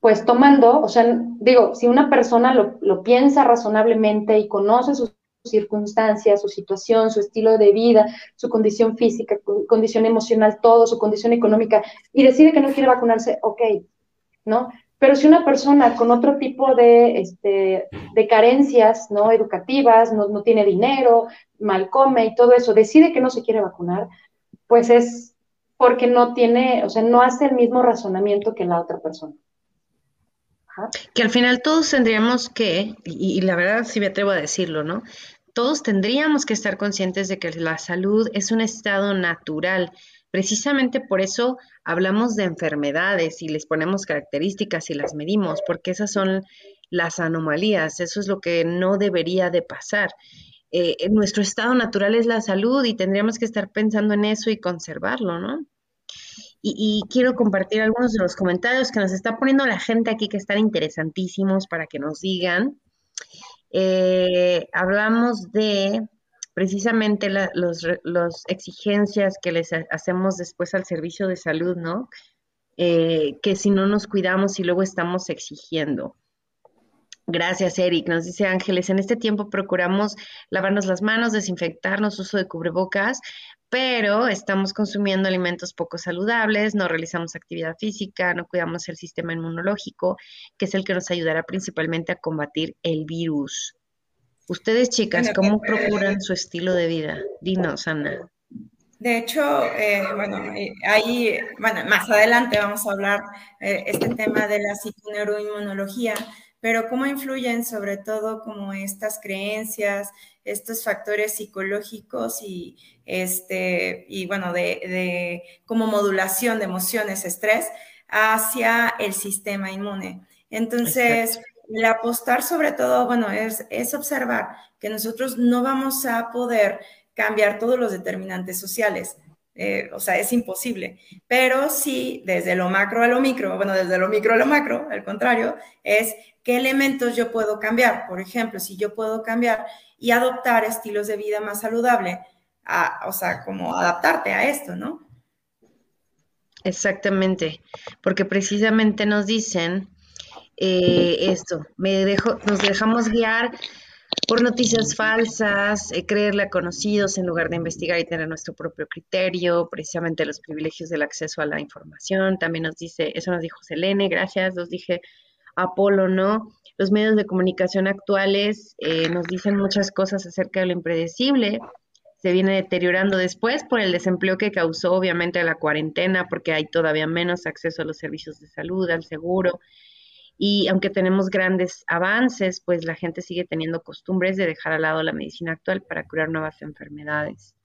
pues tomando, o sea, digo, si una persona lo, lo piensa razonablemente y conoce sus circunstancias, su situación, su estilo de vida, su condición física, condición emocional, todo, su condición económica, y decide que no quiere vacunarse, ok, ¿no? Pero si una persona con otro tipo de, este, de carencias ¿no? educativas, no, no tiene dinero, mal come y todo eso, decide que no se quiere vacunar, pues es porque no tiene, o sea, no hace el mismo razonamiento que la otra persona. Que al final todos tendríamos que, y, la verdad sí me atrevo a decirlo, ¿no? Todos tendríamos que estar conscientes de que la salud es un estado natural, Precisamente por eso hablamos de enfermedades y les ponemos características y las medimos, porque esas son las anomalías, eso es lo que no debería de pasar. Eh, nuestro estado natural es la salud y tendríamos que estar pensando en eso y conservarlo, ¿no? Y, quiero compartir algunos de los comentarios que nos está poniendo la gente aquí que están interesantísimos para que nos digan. Eh, hablamos de precisamente las los, exigencias que les hacemos después al servicio de salud, ¿no? Eh, que si no nos cuidamos y luego estamos exigiendo. Gracias, Eric. Nos dice Ángeles, en este tiempo procuramos lavarnos las manos, desinfectarnos, uso de cubrebocas, pero estamos consumiendo alimentos poco saludables, no realizamos actividad física, no cuidamos el sistema inmunológico, que es el que nos ayudará principalmente a combatir el virus. Ustedes, chicas, ¿cómo procuran su estilo de vida? Dinos, Ana. De hecho, eh, bueno, eh, ahí, bueno, más adelante vamos a hablar eh, este tema de la psiconeuroinmunología, pero cómo influyen sobre todo como estas creencias, estos factores psicológicos y, este, y bueno, de, como modulación de emociones, estrés, hacia el sistema inmune. Entonces, el apostar sobre todo, bueno, es, es observar que nosotros no vamos a poder cambiar todos los determinantes sociales. Eh, o sea, es imposible. Pero sí, desde lo macro a lo micro, bueno, desde lo micro a lo macro, al contrario, es qué elementos yo puedo cambiar. Por ejemplo, si yo puedo cambiar y adoptar estilos de vida más saludable, o sea, como adaptarte a esto, ¿no? Exactamente, porque precisamente nos dicen eh, esto, me dejo, nos dejamos guiar por noticias falsas, eh, creerle a conocidos en lugar de investigar y tener nuestro propio criterio, precisamente los privilegios del acceso a la información. También nos dice, eso nos dijo Selene, gracias, nos dije Apolo, ¿no? Los medios de comunicación actuales eh, nos dicen muchas cosas acerca de lo impredecible. Se viene deteriorando después por el desempleo que causó obviamente la cuarentena, porque hay todavía menos acceso a los servicios de salud, al seguro, y aunque tenemos grandes avances, pues la gente sigue teniendo costumbres de dejar al lado la medicina actual para curar nuevas enfermedades.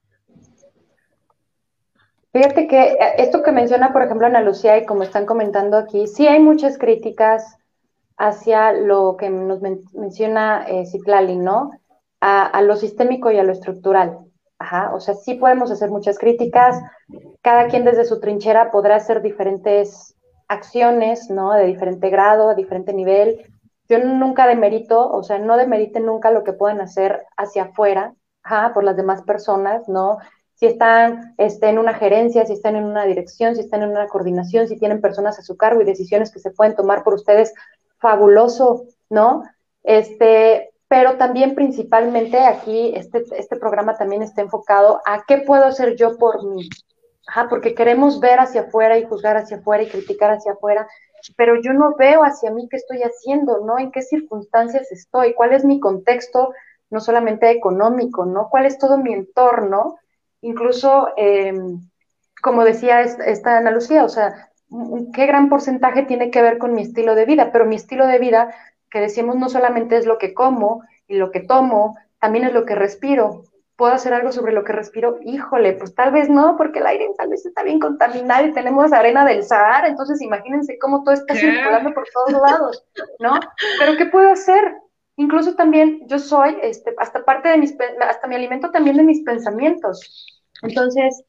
Fíjate que eh, esto que menciona, por ejemplo, Ana Lucía, y como están comentando aquí, sí hay muchas críticas hacia lo que nos menciona eh, Citlali, ¿no? A, lo sistémico y a lo estructural. Ajá, o sea, sí podemos hacer muchas críticas, cada quien desde su trinchera podrá hacer diferentes acciones, ¿no? De diferente grado, a diferente nivel. Yo nunca demerito, o sea, no demerite nunca lo que pueden hacer hacia afuera, por las demás personas, ¿no? Si están este, en una gerencia, si están en una dirección, si están en una coordinación, si tienen personas a su cargo y decisiones que se pueden tomar por ustedes, fabuloso, ¿no? Este, pero también principalmente aquí este, este programa también está enfocado a qué puedo hacer yo por mí, Ajá, porque queremos ver hacia afuera y juzgar hacia afuera y criticar hacia afuera, pero yo no veo hacia mí qué estoy haciendo, ¿no? En qué circunstancias estoy, cuál es mi contexto, no solamente económico, ¿no? ¿Cuál es todo mi entorno? Incluso, em, como decía esta, Ana Lucía, o sea, qué gran porcentaje tiene que ver con mi estilo de vida, pero mi estilo de vida, que decimos, no solamente es lo que como y lo que tomo, también es lo que respiro, ¿Puedo hacer algo sobre lo que respiro? Híjole, pues tal vez no, porque el aire tal vez está bien contaminado y tenemos arena del Sahara, entonces imagínense cómo todo está circulando por todos lados, ¿no? Pero ¿qué puedo hacer? Incluso también yo soy, este, hasta parte de mis, hasta me alimento también de mis pensamientos. Entonces,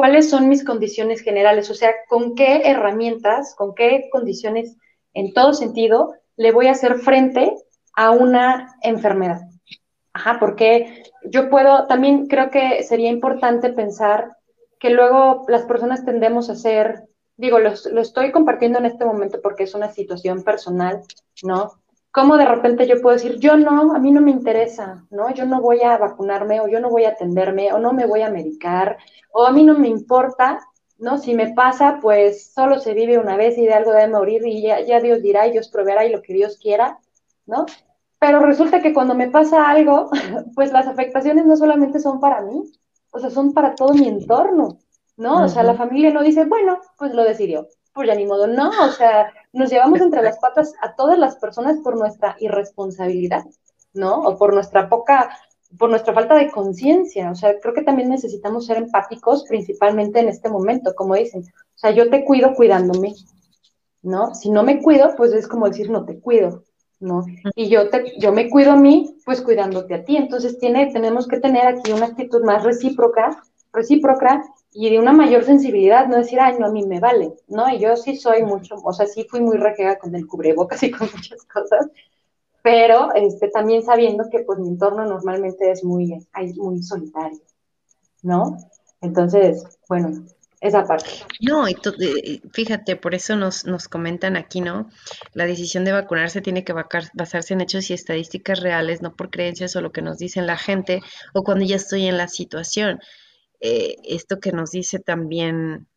¿cuáles son mis condiciones generales? O sea, ¿con qué herramientas, con qué condiciones en todo sentido le voy a hacer frente a una enfermedad? Ajá, porque yo puedo, también creo que sería importante pensar que luego las personas tendemos a ser, digo, lo, lo estoy compartiendo en este momento porque es una situación personal, ¿no? Cómo de repente yo puedo decir, yo no, a mí no me interesa, ¿no? Yo no voy a vacunarme o yo no voy a atenderme o no me voy a medicar o a mí no me importa, ¿no? Si me pasa, pues solo se vive una vez y de algo debe morir y ya, ya Dios dirá y Dios proveerá y lo que Dios quiera, ¿no? Pero resulta que cuando me pasa algo, [laughs] pues las afectaciones no solamente son para mí, o sea, son para todo mi entorno, ¿no? O sea, la familia no dice, bueno, pues lo decidió, pues ya ni modo, no, o sea, nos llevamos [laughs] entre las patas a todas las personas por nuestra irresponsabilidad, ¿no? O por nuestra poca por nuestra falta de conciencia. O sea, creo que también necesitamos ser empáticos, principalmente en este momento, como dicen. O sea, yo te cuido cuidándome, ¿no? Si no me cuido, pues es como decir, no te cuido, ¿no? Y yo, te, yo me cuido a mí, pues cuidándote a ti. Entonces tiene, tenemos que tener aquí una actitud más recíproca, recíproca y de una mayor sensibilidad, no decir, ay, no, a mí me vale, ¿no? Y yo sí soy mucho, o sea, sí fui muy requega con el cubrebocas [laughs] y con muchas cosas, pero este, también sabiendo que pues mi entorno normalmente es muy, muy solitario, ¿no? Entonces, bueno, esa parte. No, y eh, fíjate, por eso nos, nos comentan aquí, ¿no? La decisión de vacunarse tiene que basarse en hechos y estadísticas reales, no por creencias o lo que nos dicen la gente o cuando ya estoy en la situación. Eh, esto que nos dice también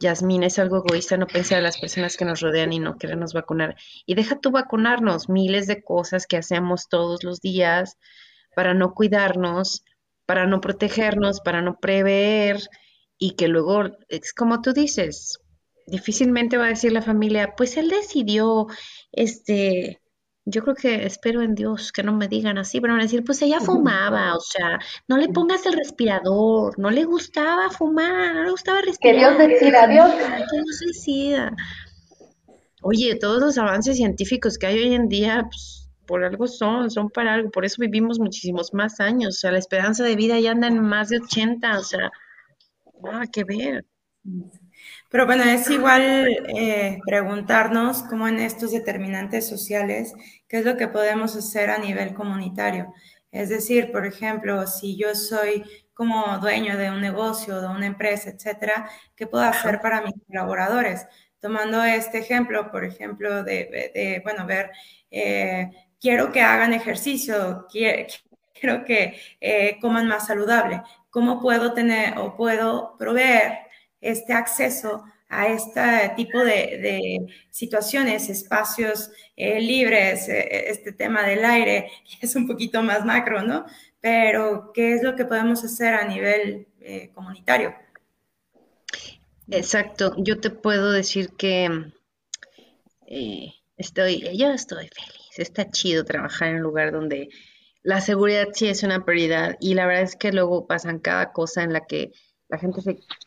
Yasmín, es algo egoísta no pensar en las personas que nos rodean y no querernos vacunar. Y deja tú vacunarnos, miles de cosas que hacemos todos los días para no cuidarnos, para no protegernos, para no prever y que luego, es como tú dices, difícilmente va a decir la familia, pues él decidió, este, yo creo que espero en Dios que no me digan así, pero van a decir, pues ella fumaba, o sea, no le pongas el respirador, no le gustaba fumar, no le gustaba respirar. Que Dios decida, Dios. Que Dios decida. Oye, todos los avances científicos que hay hoy en día, pues, por algo son, son para algo, por eso vivimos muchísimos más años, o sea, la esperanza de vida ya anda en más de 80, o sea, nada que ver. Pero bueno, es igual eh, preguntarnos cómo en estos determinantes sociales, qué es lo que podemos hacer a nivel comunitario. Es decir, por ejemplo, si yo soy como dueño de un negocio, de una empresa, etcétera, ¿qué puedo hacer para mis colaboradores? Tomando este ejemplo, por ejemplo, de, bueno, ver, eh, quiero que hagan ejercicio, quiero, que eh, coman más saludable. ¿Cómo puedo tener o puedo proveer este acceso a este tipo de, situaciones, espacios eh, libres, eh, este tema del aire, [laughs] es un poquito más macro, ¿no? Pero, ¿qué es lo que podemos hacer a nivel eh, comunitario? Exacto, yo te puedo decir que estoy, yo estoy feliz, está chido trabajar en un lugar donde la seguridad sí es una prioridad y la verdad es que luego pasan cada cosa en la que la gente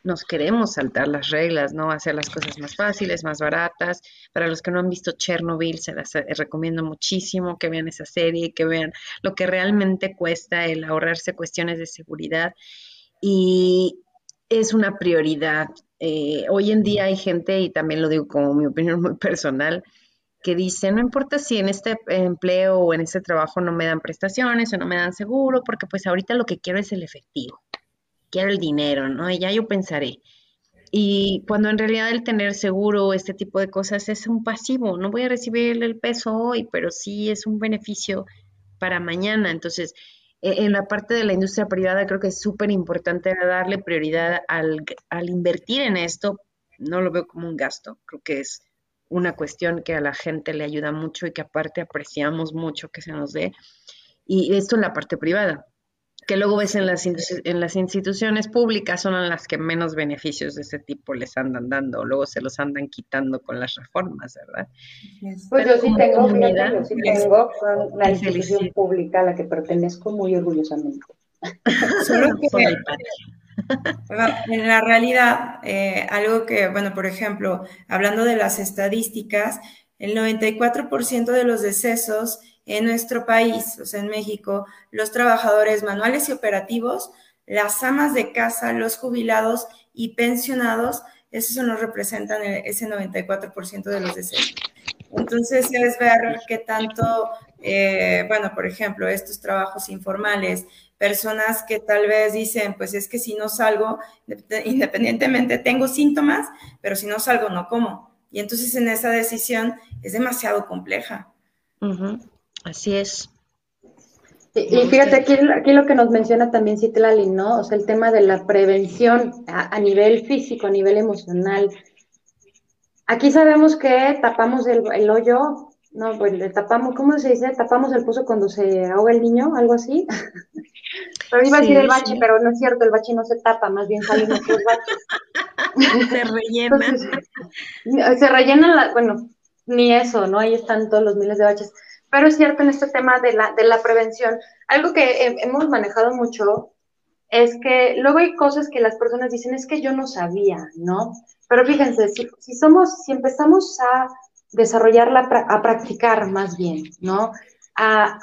nos queremos saltar las reglas, ¿no? Hacer las cosas más fáciles, más baratas. Para los que no han visto Chernobyl, se las eh, recomiendo muchísimo que vean esa serie, que vean lo que realmente cuesta el ahorrarse cuestiones de seguridad. Y es una prioridad. Eh, hoy en día hay gente, y también lo digo como mi opinión muy personal, que dice, no importa si en este empleo o en este trabajo no me dan prestaciones o no me dan seguro, porque pues ahorita lo que quiero es el efectivo quiero el dinero, ¿no? Y ya yo pensaré. Y cuando en realidad el tener seguro, este tipo de cosas es un pasivo, no voy a recibir el peso hoy, pero sí es un beneficio para mañana. Entonces, e, en la parte de la industria privada creo que es súper importante darle prioridad al, al invertir en esto. No lo veo como un gasto, creo que es una cuestión que a la gente le ayuda mucho y que aparte apreciamos mucho que se nos dé. Y esto en la parte privada que luego ves en las, en las instituciones públicas son las que menos beneficios de ese tipo les andan dando, luego se los andan quitando con las reformas, ¿verdad? Pues yo sí tengo, yo sí tengo la institución pública a la que pertenezco muy orgullosamente. [laughs] Solo que [laughs] en la realidad, eh, algo que, bueno, por ejemplo, hablando de las estadísticas, el 94% de los decesos en nuestro país, o sea, en México, los trabajadores manuales y operativos, las amas de casa, los jubilados y pensionados, esos nos representan ese 94% de los decesos. Entonces es ver qué tanto, eh, bueno, por ejemplo, estos trabajos informales, personas que tal vez dicen, pues es que si no salgo, independientemente tengo síntomas, pero si no salgo no como. Y entonces en esa decisión es demasiado compleja. Así es. Y, fíjate, aquí, aquí lo que nos menciona también Citlali, ¿no? O sea, el tema de la prevención a, nivel físico, a nivel emocional. Aquí sabemos que tapamos el, hoyo, no, pues le tapamos, ¿cómo se dice? Tapamos el pozo cuando se ahoga el niño, algo así. [laughs] pero iba a decir el bache, pero no es cierto, el bache no se tapa, más bien salen otros [laughs] baches. se rellena. se rellenan, la, bueno, ni eso, ¿no? Ahí están todos los miles de baches Pero es cierto en este tema de la, de la prevención, algo que hemos manejado mucho es que luego hay cosas que las personas dicen, es que yo no sabía, ¿no? Pero fíjense, si, somos, si empezamos a desarrollarla, a practicar más bien, ¿no? A,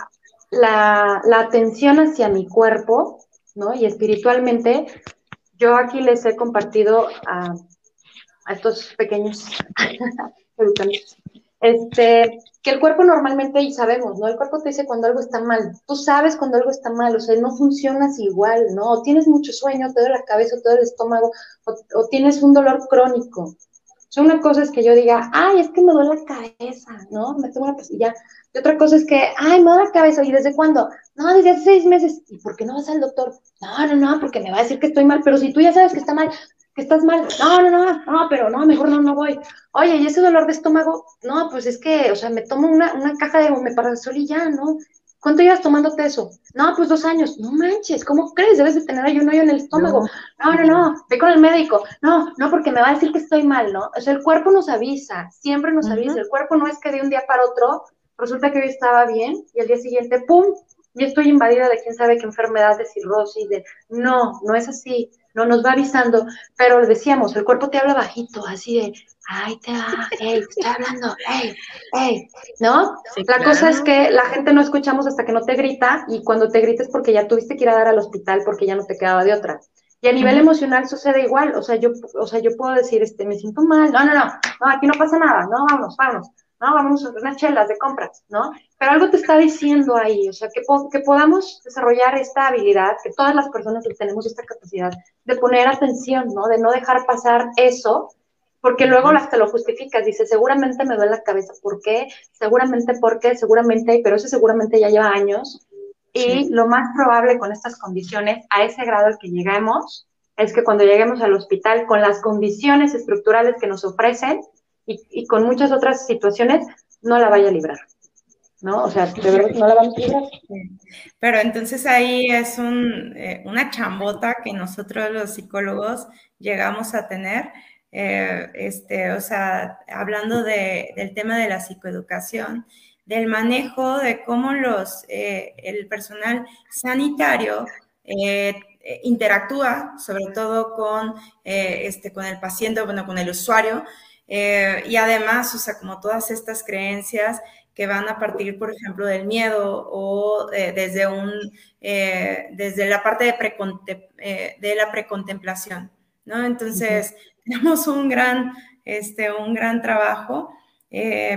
la, la atención hacia mi cuerpo, ¿no? Y espiritualmente, yo aquí les he compartido a, a estos pequeños [laughs] educantes este, que el cuerpo normalmente, y sabemos, ¿no? El cuerpo te dice cuando algo está mal. Tú sabes cuando algo está mal, o sea, no funcionas igual, ¿no? O tienes mucho sueño, te duele la cabeza, te duele el estómago, o, tienes un dolor crónico. O sea, una cosa es que yo diga, ay, es que me duele la cabeza, ¿no? Me tengo una pastilla. Y otra cosa es que, ay, me duele la cabeza. ¿Y desde cuándo? No, desde hace seis meses. ¿Y por qué no vas al doctor? No, no, no, porque me va a decir que estoy mal. Pero si tú ya sabes que está mal, que estás mal. No, no, no, no, pero no, mejor no, no voy. Oye, ¿y ese dolor de estómago? No, pues es que, o sea, me tomo una, una caja de omeprazol y ya, ¿no? ¿Cuánto llevas tomándote eso? No, pues dos años. No manches, ¿cómo crees? Debes de tener ahí un hoyo en el estómago. No, no, no, ve con el médico. No, no, porque me va a decir que estoy mal, ¿no? O sea, el cuerpo nos avisa, siempre nos avisa. El cuerpo no es que de un día para otro resulta que hoy estaba bien y al día siguiente, ¡pum! Y estoy invadida de quién sabe qué enfermedad, de cirrosis, de... No, no es así no nos va avisando, pero decíamos, el cuerpo te habla bajito, así de, ay, te va, hey, te estoy hablando, hey, hey, ¿no? la cosa es que la gente no escuchamos hasta que no te grita y cuando te grites porque ya tuviste que ir a dar al hospital porque ya no te quedaba de otra. Y a nivel emocional sucede igual, o sea, yo, o sea, yo puedo decir, este, me siento mal, no, no, no, no, aquí no pasa nada, no, vámonos, vámonos, no, vamos a unas chelas de compras, ¿no? Pero algo te está diciendo ahí, o sea, que, que podamos desarrollar esta habilidad, que todas las personas tenemos esta capacidad de poner atención, ¿no? De no dejar pasar eso, porque luego hasta lo justificas, dice, seguramente me duele la cabeza, ¿por qué? Seguramente porque, seguramente, pero eso seguramente ya lleva años. Y lo más probable con estas condiciones, a ese grado al que lleguemos, es que cuando lleguemos al hospital, con las condiciones estructurales que nos ofrecen y, con muchas otras situaciones, no la vaya a librar. ¿No? O sea, de verdad no la vamos a. Pero entonces ahí es un, eh, una chambota que nosotros los psicólogos llegamos a tener, eh, este, o sea, hablando de, del tema de la psicoeducación, del manejo de cómo los, eh, el personal sanitario interactúa, sobre todo con, este, con el paciente, bueno, con el usuario, y además, o sea, como todas estas creencias que van a partir, por ejemplo, del miedo o eh, desde, un, eh, desde la parte de, eh, de la precontemplación, ¿no? Entonces, [laughs] tenemos un gran, este, un gran trabajo,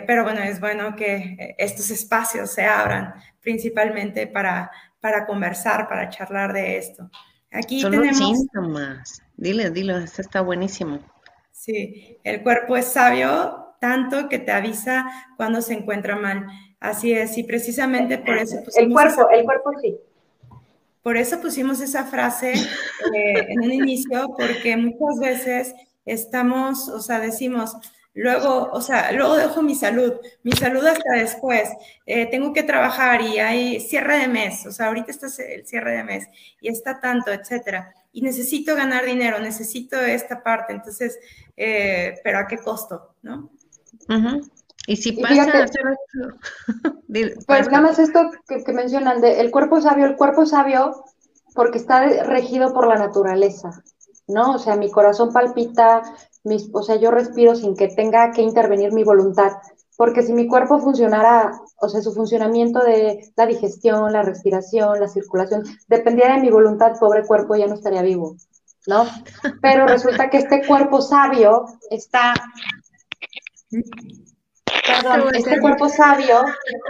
pero bueno, es bueno que estos espacios se abran principalmente para, para conversar, para charlar de esto. Aquí Son tenemos... síntomas. Dile, dile, esto está buenísimo. Sí, el cuerpo es sabio, tanto que te avisa cuando se encuentra mal. Así es, y precisamente por eso pusimos... El cuerpo, el cuerpo sí. Por eso pusimos esa frase eh, en un inicio, porque muchas veces estamos, o sea, decimos, luego, o sea, luego dejo mi salud, mi salud hasta después, eh, tengo que trabajar y hay cierre de mes, o sea, ahorita está el cierre de mes y está tanto, etcétera, y necesito ganar dinero, necesito esta parte, entonces, eh, pero ¿a qué costo, no? Y si pasa [laughs] pues nada más esto que, mencionan de el cuerpo sabio, el cuerpo sabio porque está regido por la naturaleza, ¿no? O sea, mi corazón palpita, mis, o sea, yo respiro sin que tenga que intervenir mi voluntad, porque si mi cuerpo funcionara, o sea, su funcionamiento de la digestión, la respiración, la circulación, dependiera de mi voluntad, pobre cuerpo ya no estaría vivo, ¿no? Pero resulta que este cuerpo sabio está Perdón, este cuerpo sabio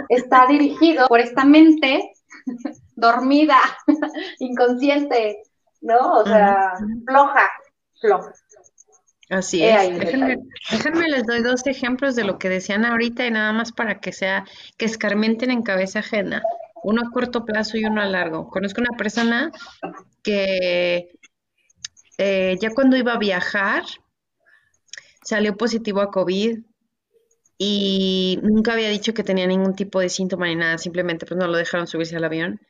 está dirigido por esta mente [laughs] dormida, [laughs] inconsciente, ¿no? O sea, floja, floja. Así es. Déjenme, les doy dos ejemplos de lo que decían ahorita y nada más para que sea, que escarmenten en cabeza ajena. Uno a corto plazo y uno a largo. Conozco una persona que eh, ya cuando iba a viajar salió positivo a COVID, y nunca había dicho que tenía ningún tipo de síntoma ni nada, simplemente pues no lo dejaron subirse al avión.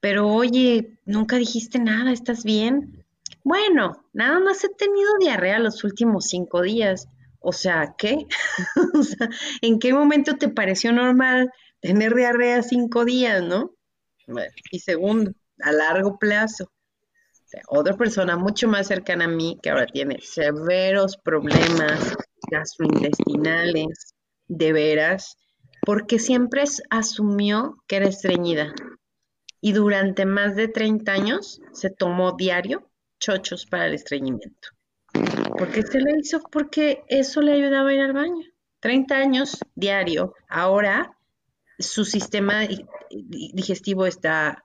Pero oye, nunca dijiste nada, ¿estás bien? Bueno, nada más he tenido diarrea los últimos cinco días. O sea, ¿qué? [laughs] o sea, ¿en qué momento te pareció normal tener diarrea cinco días, ¿no? Y segundo, a largo plazo, otra persona mucho más cercana a mí que ahora tiene severos problemas gastrointestinales, de veras, porque siempre asumió que era estreñida y durante más de 30 años se tomó diario chochos para el estreñimiento. ¿Por qué se le hizo? Porque eso le ayudaba a ir al baño. 30 años diario. Ahora su sistema digestivo está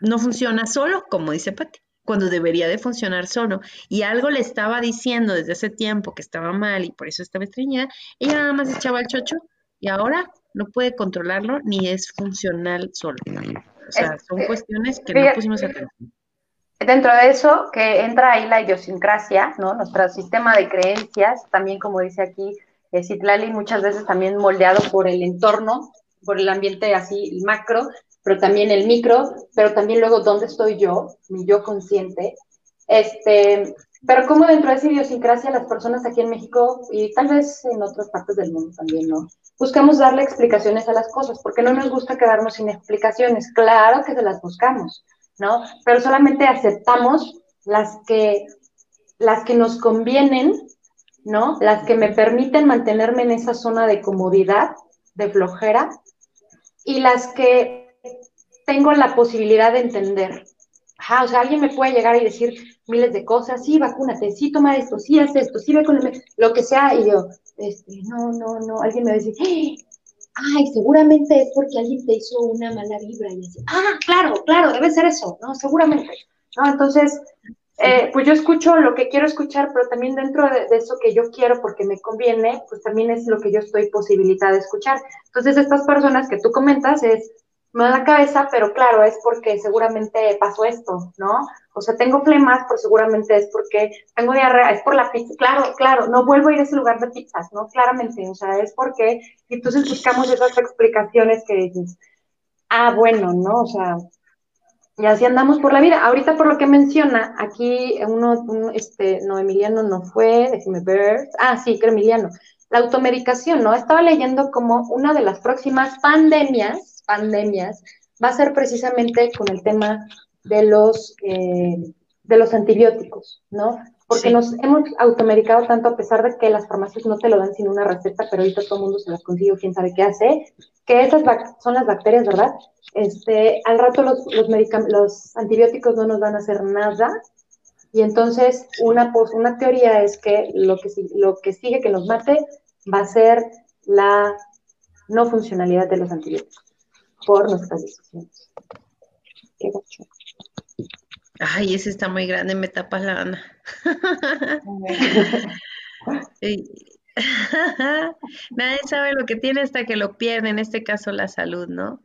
no funciona solo, como dice Pati, cuando debería de funcionar solo. Y algo le estaba diciendo desde hace tiempo que estaba mal y por eso estaba estreñida. Ella nada más echaba el chocho y ahora no puede controlarlo ni es funcional solo. O sea, son cuestiones que no pusimos atención. Dentro de eso, que entra ahí la idiosincrasia, ¿no? Nuestro sistema de creencias, también como dice aquí eh, Citlali, muchas veces también moldeado por el entorno, por el ambiente así macro, pero también el micro, pero también luego dónde estoy yo, mi yo consciente. Este, pero como dentro de esa idiosincrasia las personas aquí en México y tal vez en otras partes del mundo también, ¿no? Buscamos darle explicaciones a las cosas, porque no nos gusta quedarnos sin explicaciones. Claro que se las buscamos, ¿no? Pero solamente aceptamos las que, las que nos convienen, ¿no? Las que me permiten mantenerme en esa zona de comodidad, de flojera, y las que tengo la posibilidad de entender. Ajá, o sea, alguien me puede llegar y decir miles de cosas, sí, vacúnate, sí, toma esto, sí, haz esto, sí, ve con el... lo que sea, y yo, este, no, no, no, alguien me va a decir, ay, seguramente es porque alguien te hizo una mala vibra, y dice, ah, claro, claro, debe ser eso, ¿no? Seguramente, ¿no? Entonces, eh, pues yo escucho lo que quiero escuchar, pero también dentro de, de, eso que yo quiero porque me conviene, pues también es lo que yo estoy posibilitada de escuchar. Entonces, estas personas que tú comentas es, me da la cabeza, pero claro, es porque seguramente pasó esto, ¿no? O sea, tengo flemas, pero seguramente es porque tengo diarrea, es por la pizza. Claro, claro, no vuelvo a ir a ese lugar de pizzas, ¿no? Claramente, o sea, es porque, y entonces buscamos esas explicaciones que dices, ah, bueno, ¿no? O sea, y así andamos por la vida. Ahorita por lo que menciona, aquí uno, este, no, Emiliano no fue, déjeme ver, ah, sí, que Emiliano. La automedicación, ¿no? Estaba leyendo como una de las próximas pandemias pandemias va a ser precisamente con el tema de los, eh, de los antibióticos, ¿no? Porque nos hemos automedicado tanto a pesar de que las farmacias no te lo dan sin una receta, pero ahorita todo el mundo se las consigue, quién sabe qué hace, que esas son las bacterias, ¿verdad? Este, al rato los, los, los antibióticos no nos van a hacer nada, y entonces una, una teoría es que lo que, lo que sigue que nos mate va a ser la no funcionalidad de los antibióticos por nuestras decisiones. Qué Ay, ese está muy grande, me tapa la Ana. [laughs] [laughs] Nadie sabe lo que tiene hasta que lo pierde, en este caso la salud, ¿no?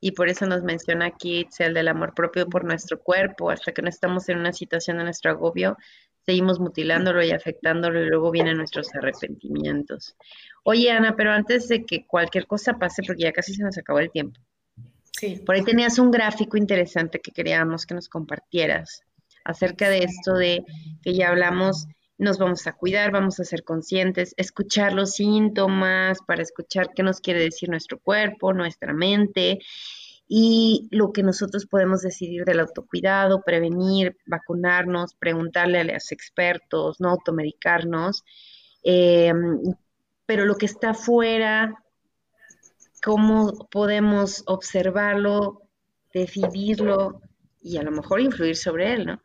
Y por eso nos menciona aquí el del amor propio por nuestro cuerpo, hasta que no estamos en una situación de nuestro agobio, seguimos mutilándolo y afectándolo y luego vienen nuestros arrepentimientos. Oye, Ana, pero antes de que cualquier cosa pase, porque ya casi se nos acabó el tiempo, por ahí tenías un gráfico interesante que queríamos que nos compartieras acerca de esto de que ya hablamos, nos vamos a cuidar, vamos a ser conscientes, escuchar los síntomas para escuchar qué nos quiere decir nuestro cuerpo, nuestra mente y lo que nosotros podemos decidir del autocuidado, prevenir, vacunarnos, preguntarle a los expertos, no automedicarnos, eh, pero lo que está fuera cómo podemos observarlo, decidirlo y a lo mejor influir sobre él, ¿no?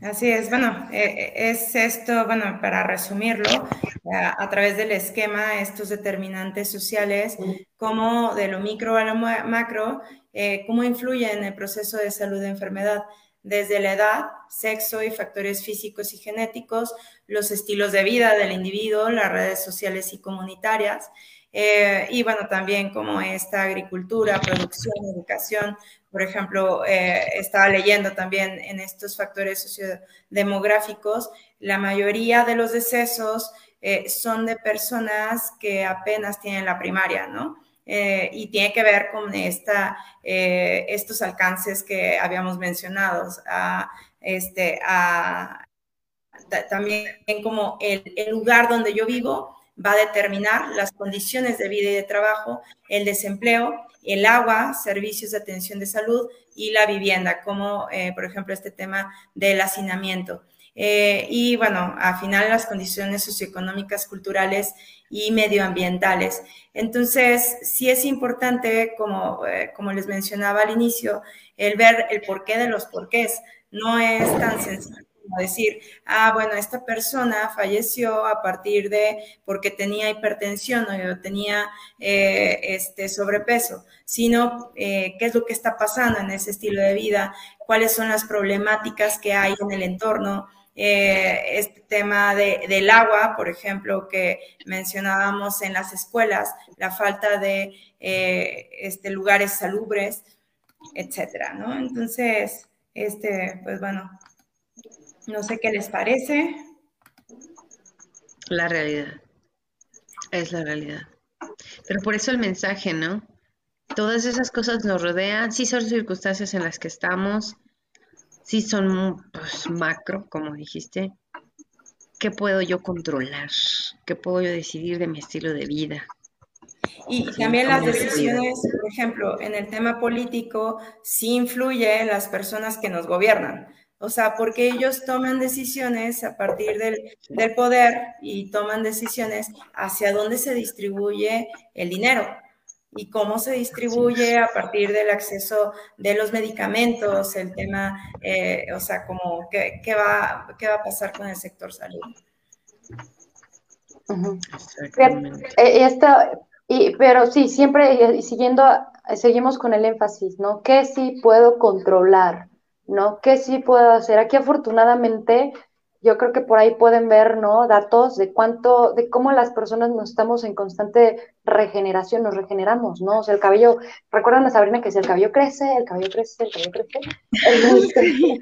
Así es, bueno, eh, eh, es esto, bueno, para resumirlo, a, través del esquema, estos determinantes sociales, como de lo micro a lo macro, eh, cómo influyen en el proceso de salud de enfermedad, desde la edad, sexo y factores físicos y genéticos, los estilos de vida del individuo, las redes sociales y comunitarias, eh, y bueno, también como esta agricultura, producción, educación, por ejemplo, eh, estaba leyendo también en estos factores sociodemográficos, la mayoría de los decesos eh, son de personas que apenas tienen la primaria, ¿no? y tiene que ver con esta, estos alcances que habíamos mencionado, a, este, a, también como el, el lugar donde yo vivo va a determinar las condiciones de vida y de trabajo, el desempleo, el agua, servicios de atención de salud y la vivienda, como eh, por ejemplo este tema del hacinamiento. Eh, y bueno, al final las condiciones socioeconómicas, culturales y medioambientales. Entonces, sí es importante, como, eh, como les mencionaba al inicio, el ver el porqué de los porqués. No es tan sencillo decir, ah, bueno, esta persona falleció a partir de porque tenía hipertensión o tenía eh, este sobrepeso, sino qué es lo que está pasando en ese estilo de vida, cuáles son las problemáticas que hay en el entorno, eh, este tema del agua, por ejemplo, que mencionábamos en las escuelas, la falta de eh, este, lugares salubres, etcétera, ¿no? Entonces, este, pues bueno, no sé qué les parece. La realidad, es la realidad. Pero por eso el mensaje, ¿no? Todas esas cosas nos rodean, sí son circunstancias en las que estamos, sí son pues, macro, como dijiste. ¿Qué puedo yo controlar? ¿Qué puedo yo decidir de mi estilo de vida? Y también las decisiones, por ejemplo, en el tema político, sí influye en las personas que nos gobiernan. O sea, porque ellos toman decisiones a partir del, del poder y toman decisiones hacia dónde se distribuye el dinero y cómo se distribuye a partir del acceso de los medicamentos, el tema, eh, o sea, como qué, va, qué va a pasar con el sector salud. Eh, y, pero sí, siempre siguiendo, seguimos con el énfasis, ¿no? ¿Qué sí puedo controlar? ¿No? ¿Qué sí puedo hacer? Aquí afortunadamente yo creo que por ahí pueden ver, ¿no? Datos de cuánto, de cómo las personas nos estamos en constante regeneración, nos regeneramos, ¿no? O sea, el cabello, recuerdan a Sabrina que si el cabello crece, el cabello crece, el cabello crece, [laughs]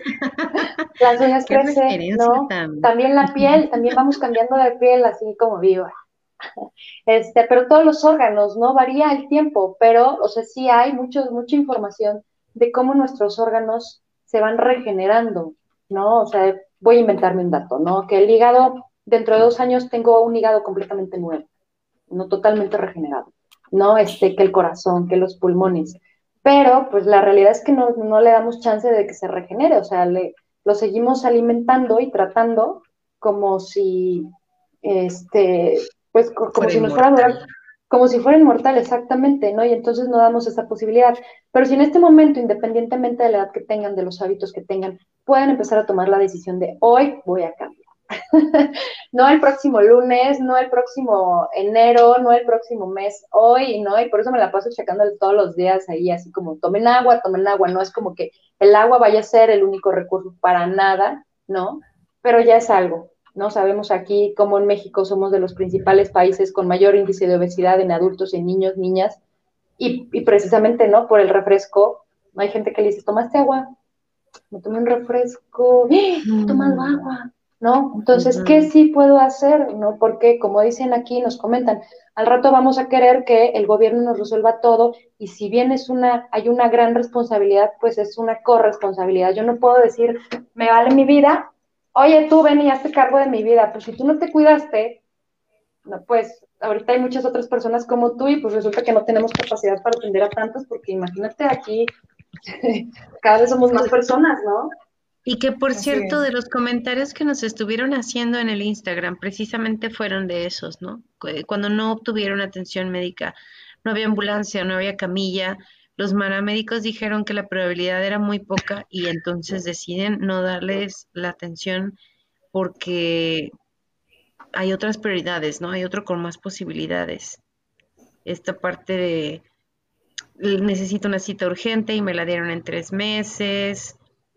[laughs] las uñas crecen, ¿no? También. la piel, también vamos cambiando de piel así como viva. [laughs] Este, pero todos los órganos, ¿no? Varía el tiempo, pero, o sea, sí hay mucho, mucha información de cómo nuestros órganos se van regenerando, ¿no? O sea, voy a inventarme un dato, ¿no? Que el hígado, dentro de dos años tengo un hígado completamente nuevo, no totalmente regenerado, ¿no? Este, que el corazón, que los pulmones. Pero, pues la realidad es que no, le damos chance de que se regenere, o sea, le, lo seguimos alimentando y tratando como si, este, pues como si nos fuera a como si fuera inmortal, exactamente, ¿no? Y entonces no damos esa posibilidad. Pero si en este momento, independientemente de la edad que tengan, de los hábitos que tengan, pueden empezar a tomar la decisión de hoy voy a cambiar. [laughs] no el próximo lunes, no el próximo enero, no el próximo mes, hoy, ¿no? Y por eso me la paso checando todos los días ahí, así como tomen agua, tomen agua, no es como que el agua vaya a ser el único recurso para nada, ¿no? Pero ya es algo, ¿no? Sabemos aquí como en México somos de los principales países con mayor índice de obesidad en adultos, en niños, niñas, y, precisamente, ¿no? Por el refresco, hay gente que le dice, ¿tomaste agua? Me tomé un refresco, ¡Eh! tomando mm. agua, ¿no? Entonces, ¿qué sí puedo hacer? ¿No? Porque, como dicen aquí, nos comentan, al rato vamos a querer que el gobierno nos resuelva todo y si bien es una, hay una gran responsabilidad, pues es una corresponsabilidad. Yo no puedo decir, me vale mi vida, oye, tú ven y hazte cargo de mi vida, pues si tú no te cuidaste, no, pues ahorita hay muchas otras personas como tú y pues resulta que no tenemos capacidad para atender a tantos, porque imagínate aquí, [laughs] cada vez somos más personas, ¿no? Y que por cierto, de los comentarios que nos estuvieron haciendo en el Instagram, precisamente fueron de esos, ¿no? Cuando no obtuvieron atención médica, no había ambulancia, no había camilla, los paramédicos dijeron que la probabilidad era muy poca y entonces deciden no darles la atención porque hay otras prioridades, ¿no? Hay otro con más posibilidades. Esta parte de necesito una cita urgente y me la dieron en tres meses,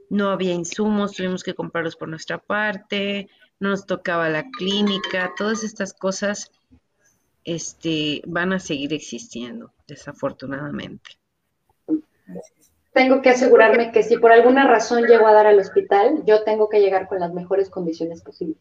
no había insumos, tuvimos que comprarlos por nuestra parte, no nos tocaba la clínica, todas estas cosas este, van a seguir existiendo, desafortunadamente tengo que asegurarme que si por alguna razón llego a dar al hospital, yo tengo que llegar con las mejores condiciones posibles.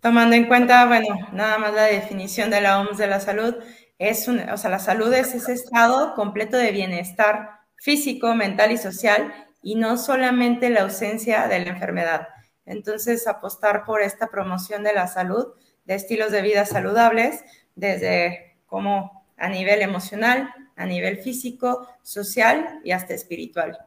Tomando en cuenta, bueno, nada más la definición de la OMS de la salud, es un, o sea, la salud es ese estado completo de bienestar físico, mental y social, y no solamente la ausencia de la enfermedad. Entonces, apostar por esta promoción de la salud de estilos de vida saludables, desde como a nivel emocional, a nivel físico, social y hasta espiritual.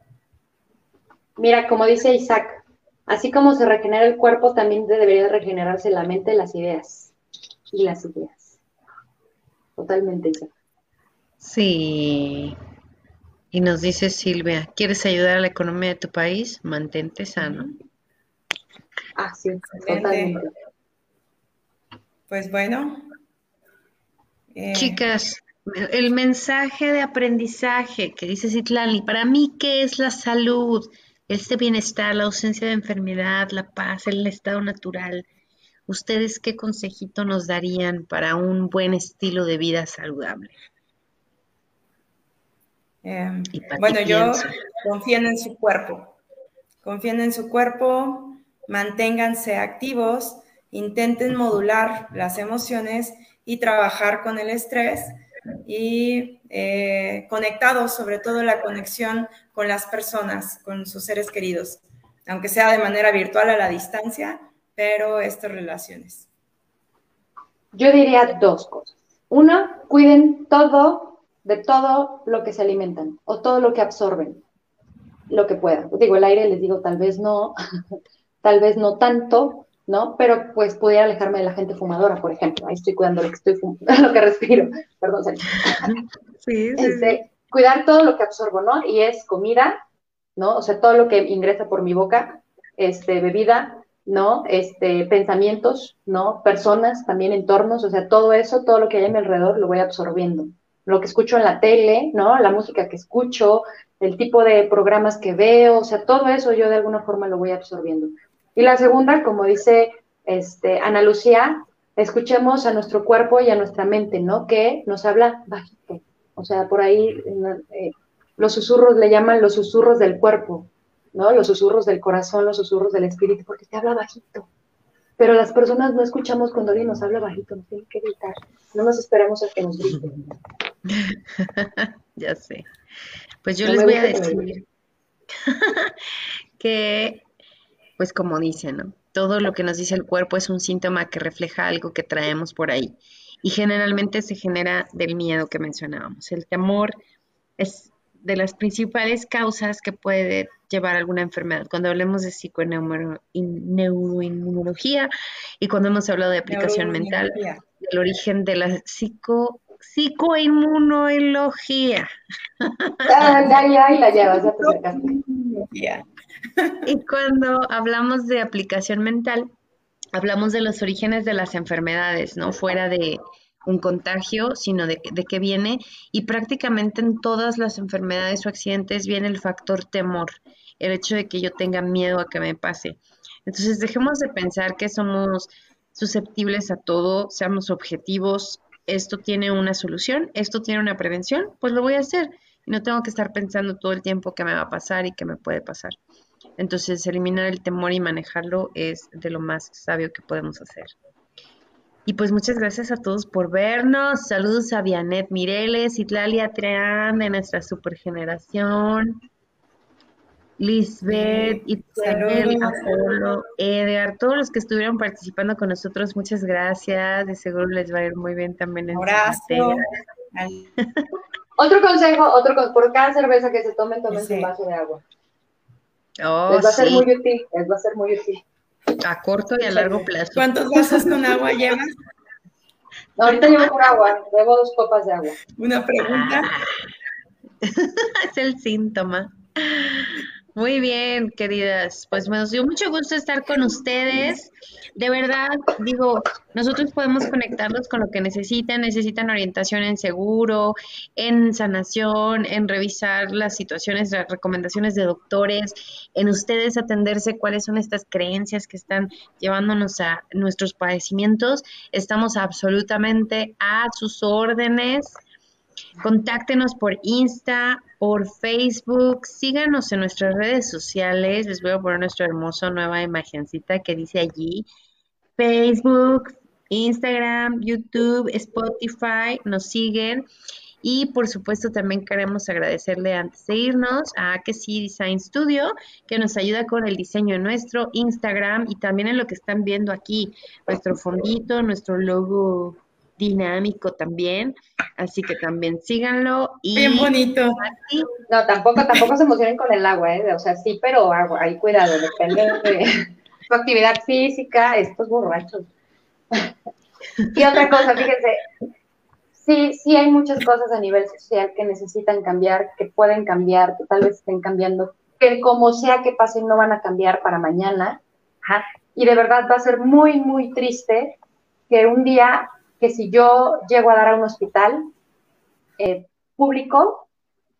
Mira, como dice Isaac, así como se regenera el cuerpo, también debería regenerarse la mente, las ideas y las ideas. Totalmente, Isaac. Sí. Y nos dice Silvia, ¿quieres ayudar a la economía de tu país? Mantente sano. Ah, sí, totalmente. Pues bueno. Eh, Chicas, el mensaje de aprendizaje que dice Citlali, para mí, ¿qué es la salud? Este bienestar, la ausencia de enfermedad, la paz, el estado natural. ¿Ustedes qué consejito nos darían para un buen estilo de vida saludable? Em, bueno, yo confíen en su cuerpo. Confíen en su cuerpo, manténganse activos, intenten modular las emociones y trabajar con el estrés y eh, conectados, sobre todo la conexión con las personas, con sus seres queridos, aunque sea de manera virtual a la distancia, pero estas relaciones. Yo diría dos cosas. Una, cuiden todo, de todo lo que se alimentan o todo lo que absorben, lo que puedan. Digo, el aire les digo, tal vez no, [laughs] tal vez no tanto, ¿no? Pero pues pudiera alejarme de la gente fumadora, por ejemplo. Ahí estoy cuidando lo que estoy [laughs] lo que respiro. Perdón, [laughs] Sí, sí, este, Cuidar todo lo que absorbo, ¿no? Y es comida, ¿no? O sea, todo lo que ingresa por mi boca, este, bebida, ¿no? Este, pensamientos, ¿no? Personas, también entornos, o sea, todo eso, todo lo que hay a mi alrededor lo voy absorbiendo. Lo que escucho en la tele, ¿no? La música que escucho, el tipo de programas que veo, o sea, todo eso yo de alguna forma lo voy absorbiendo. Y la segunda, como dice este, Ana Lucía, escuchemos a nuestro cuerpo y a nuestra mente, ¿no? Que nos habla bajito. O sea, por ahí eh, los susurros le llaman los susurros del cuerpo, ¿no? Los susurros del corazón, los susurros del espíritu, porque te habla bajito. Pero las personas no escuchamos cuando alguien nos habla bajito, nos tiene que gritar. No nos esperamos a que nos griten. [laughs] ya sé. Pues yo les voy a decir [laughs] que pues como dicen, ¿no? Todo lo que nos dice el cuerpo es un síntoma que refleja algo que traemos por ahí. Y generalmente se genera del miedo que mencionábamos. El temor es de las principales causas que puede llevar a alguna enfermedad. Cuando hablemos de psiconeuroinmunología y cuando hemos hablado de aplicación mental, el origen de la psico, psicoinmunología. Ah, la llevas, ya te y cuando hablamos de aplicación mental, hablamos de los orígenes de las enfermedades, no fuera de un contagio, sino de, de qué viene. Y prácticamente en todas las enfermedades o accidentes viene el factor temor, el hecho de que yo tenga miedo a que me pase. Entonces dejemos de pensar que somos susceptibles a todo, seamos objetivos, esto tiene una solución, esto tiene una prevención, pues lo voy a hacer. Y no tengo que estar pensando todo el tiempo qué me va a pasar y qué me puede pasar. Entonces, eliminar el temor y manejarlo es de lo más sabio que podemos hacer. Y pues muchas gracias a todos por vernos. Saludos a Vianet Mireles, Itlalia Treán de nuestra supergeneración. Lisbeth, Itzel, Apolo, Edgar, todos los que estuvieron participando con nosotros, muchas gracias. De seguro les va a ir muy bien también en Abrazo. [laughs] Otro consejo, otro por cada cerveza que se tomen, tomen un vaso de agua. Oh, les va a ser muy útil, les va a ser muy útil. A corto y a largo plazo. ¿Cuántos vasos con agua llevas? ahorita llevo con agua, llevo dos copas de agua. Una pregunta. Ah. [laughs] es el síntoma. Muy bien, queridas. Pues me dio mucho gusto estar con ustedes. De verdad, digo, nosotros podemos conectarlos con lo que necesitan. Necesitan orientación en seguro, en sanación, en revisar las situaciones, las recomendaciones de doctores, en ustedes atenderse cuáles son estas creencias que están llevándonos a nuestros padecimientos. Estamos absolutamente a sus órdenes. Contáctenos por Insta, por Facebook, síganos en nuestras redes sociales. Les voy a poner nuestra hermosa nueva imagencita que dice allí Facebook, Instagram, YouTube, Spotify, nos siguen. Y por supuesto también queremos agradecerle antes de irnos a que sí Design Studio, que nos ayuda con el diseño de nuestro Instagram y también en lo que están viendo aquí, nuestro fondito, nuestro logo dinámico también, así que también síganlo. Y Bien bonito. No, tampoco, tampoco se emocionen con el agua, ¿eh? o sea, sí, pero agua, ahí cuidado, depende de su actividad física, estos borrachos. y otra cosa, fíjense, sí, sí hay muchas cosas a nivel social que necesitan cambiar, que pueden cambiar, que tal vez estén cambiando, que como sea que pasen no van a cambiar para mañana. Y de verdad va a ser muy, muy triste que un día que si yo llego a dar a un hospital eh, público,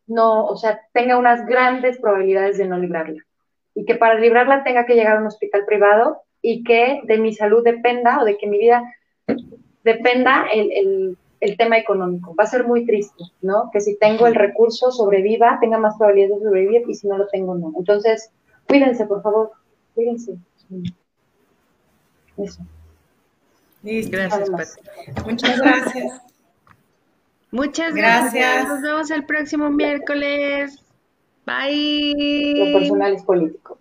no, o sea, tenga unas grandes probabilidades de no librarla. Y que para librarla tenga que llegar a un hospital privado y que de mi salud dependa o de que mi vida dependa el, el, tema económico. Va a ser muy triste, ¿no? Que si tengo el recurso sobreviva, tenga más probabilidades de sobrevivir y si no lo tengo, no. Entonces, cuídense, por favor, cuídense. Eso. Gracias, Muchas gracias. Muchas gracias. Nos vemos el próximo miércoles. Bye. Lo personal es político.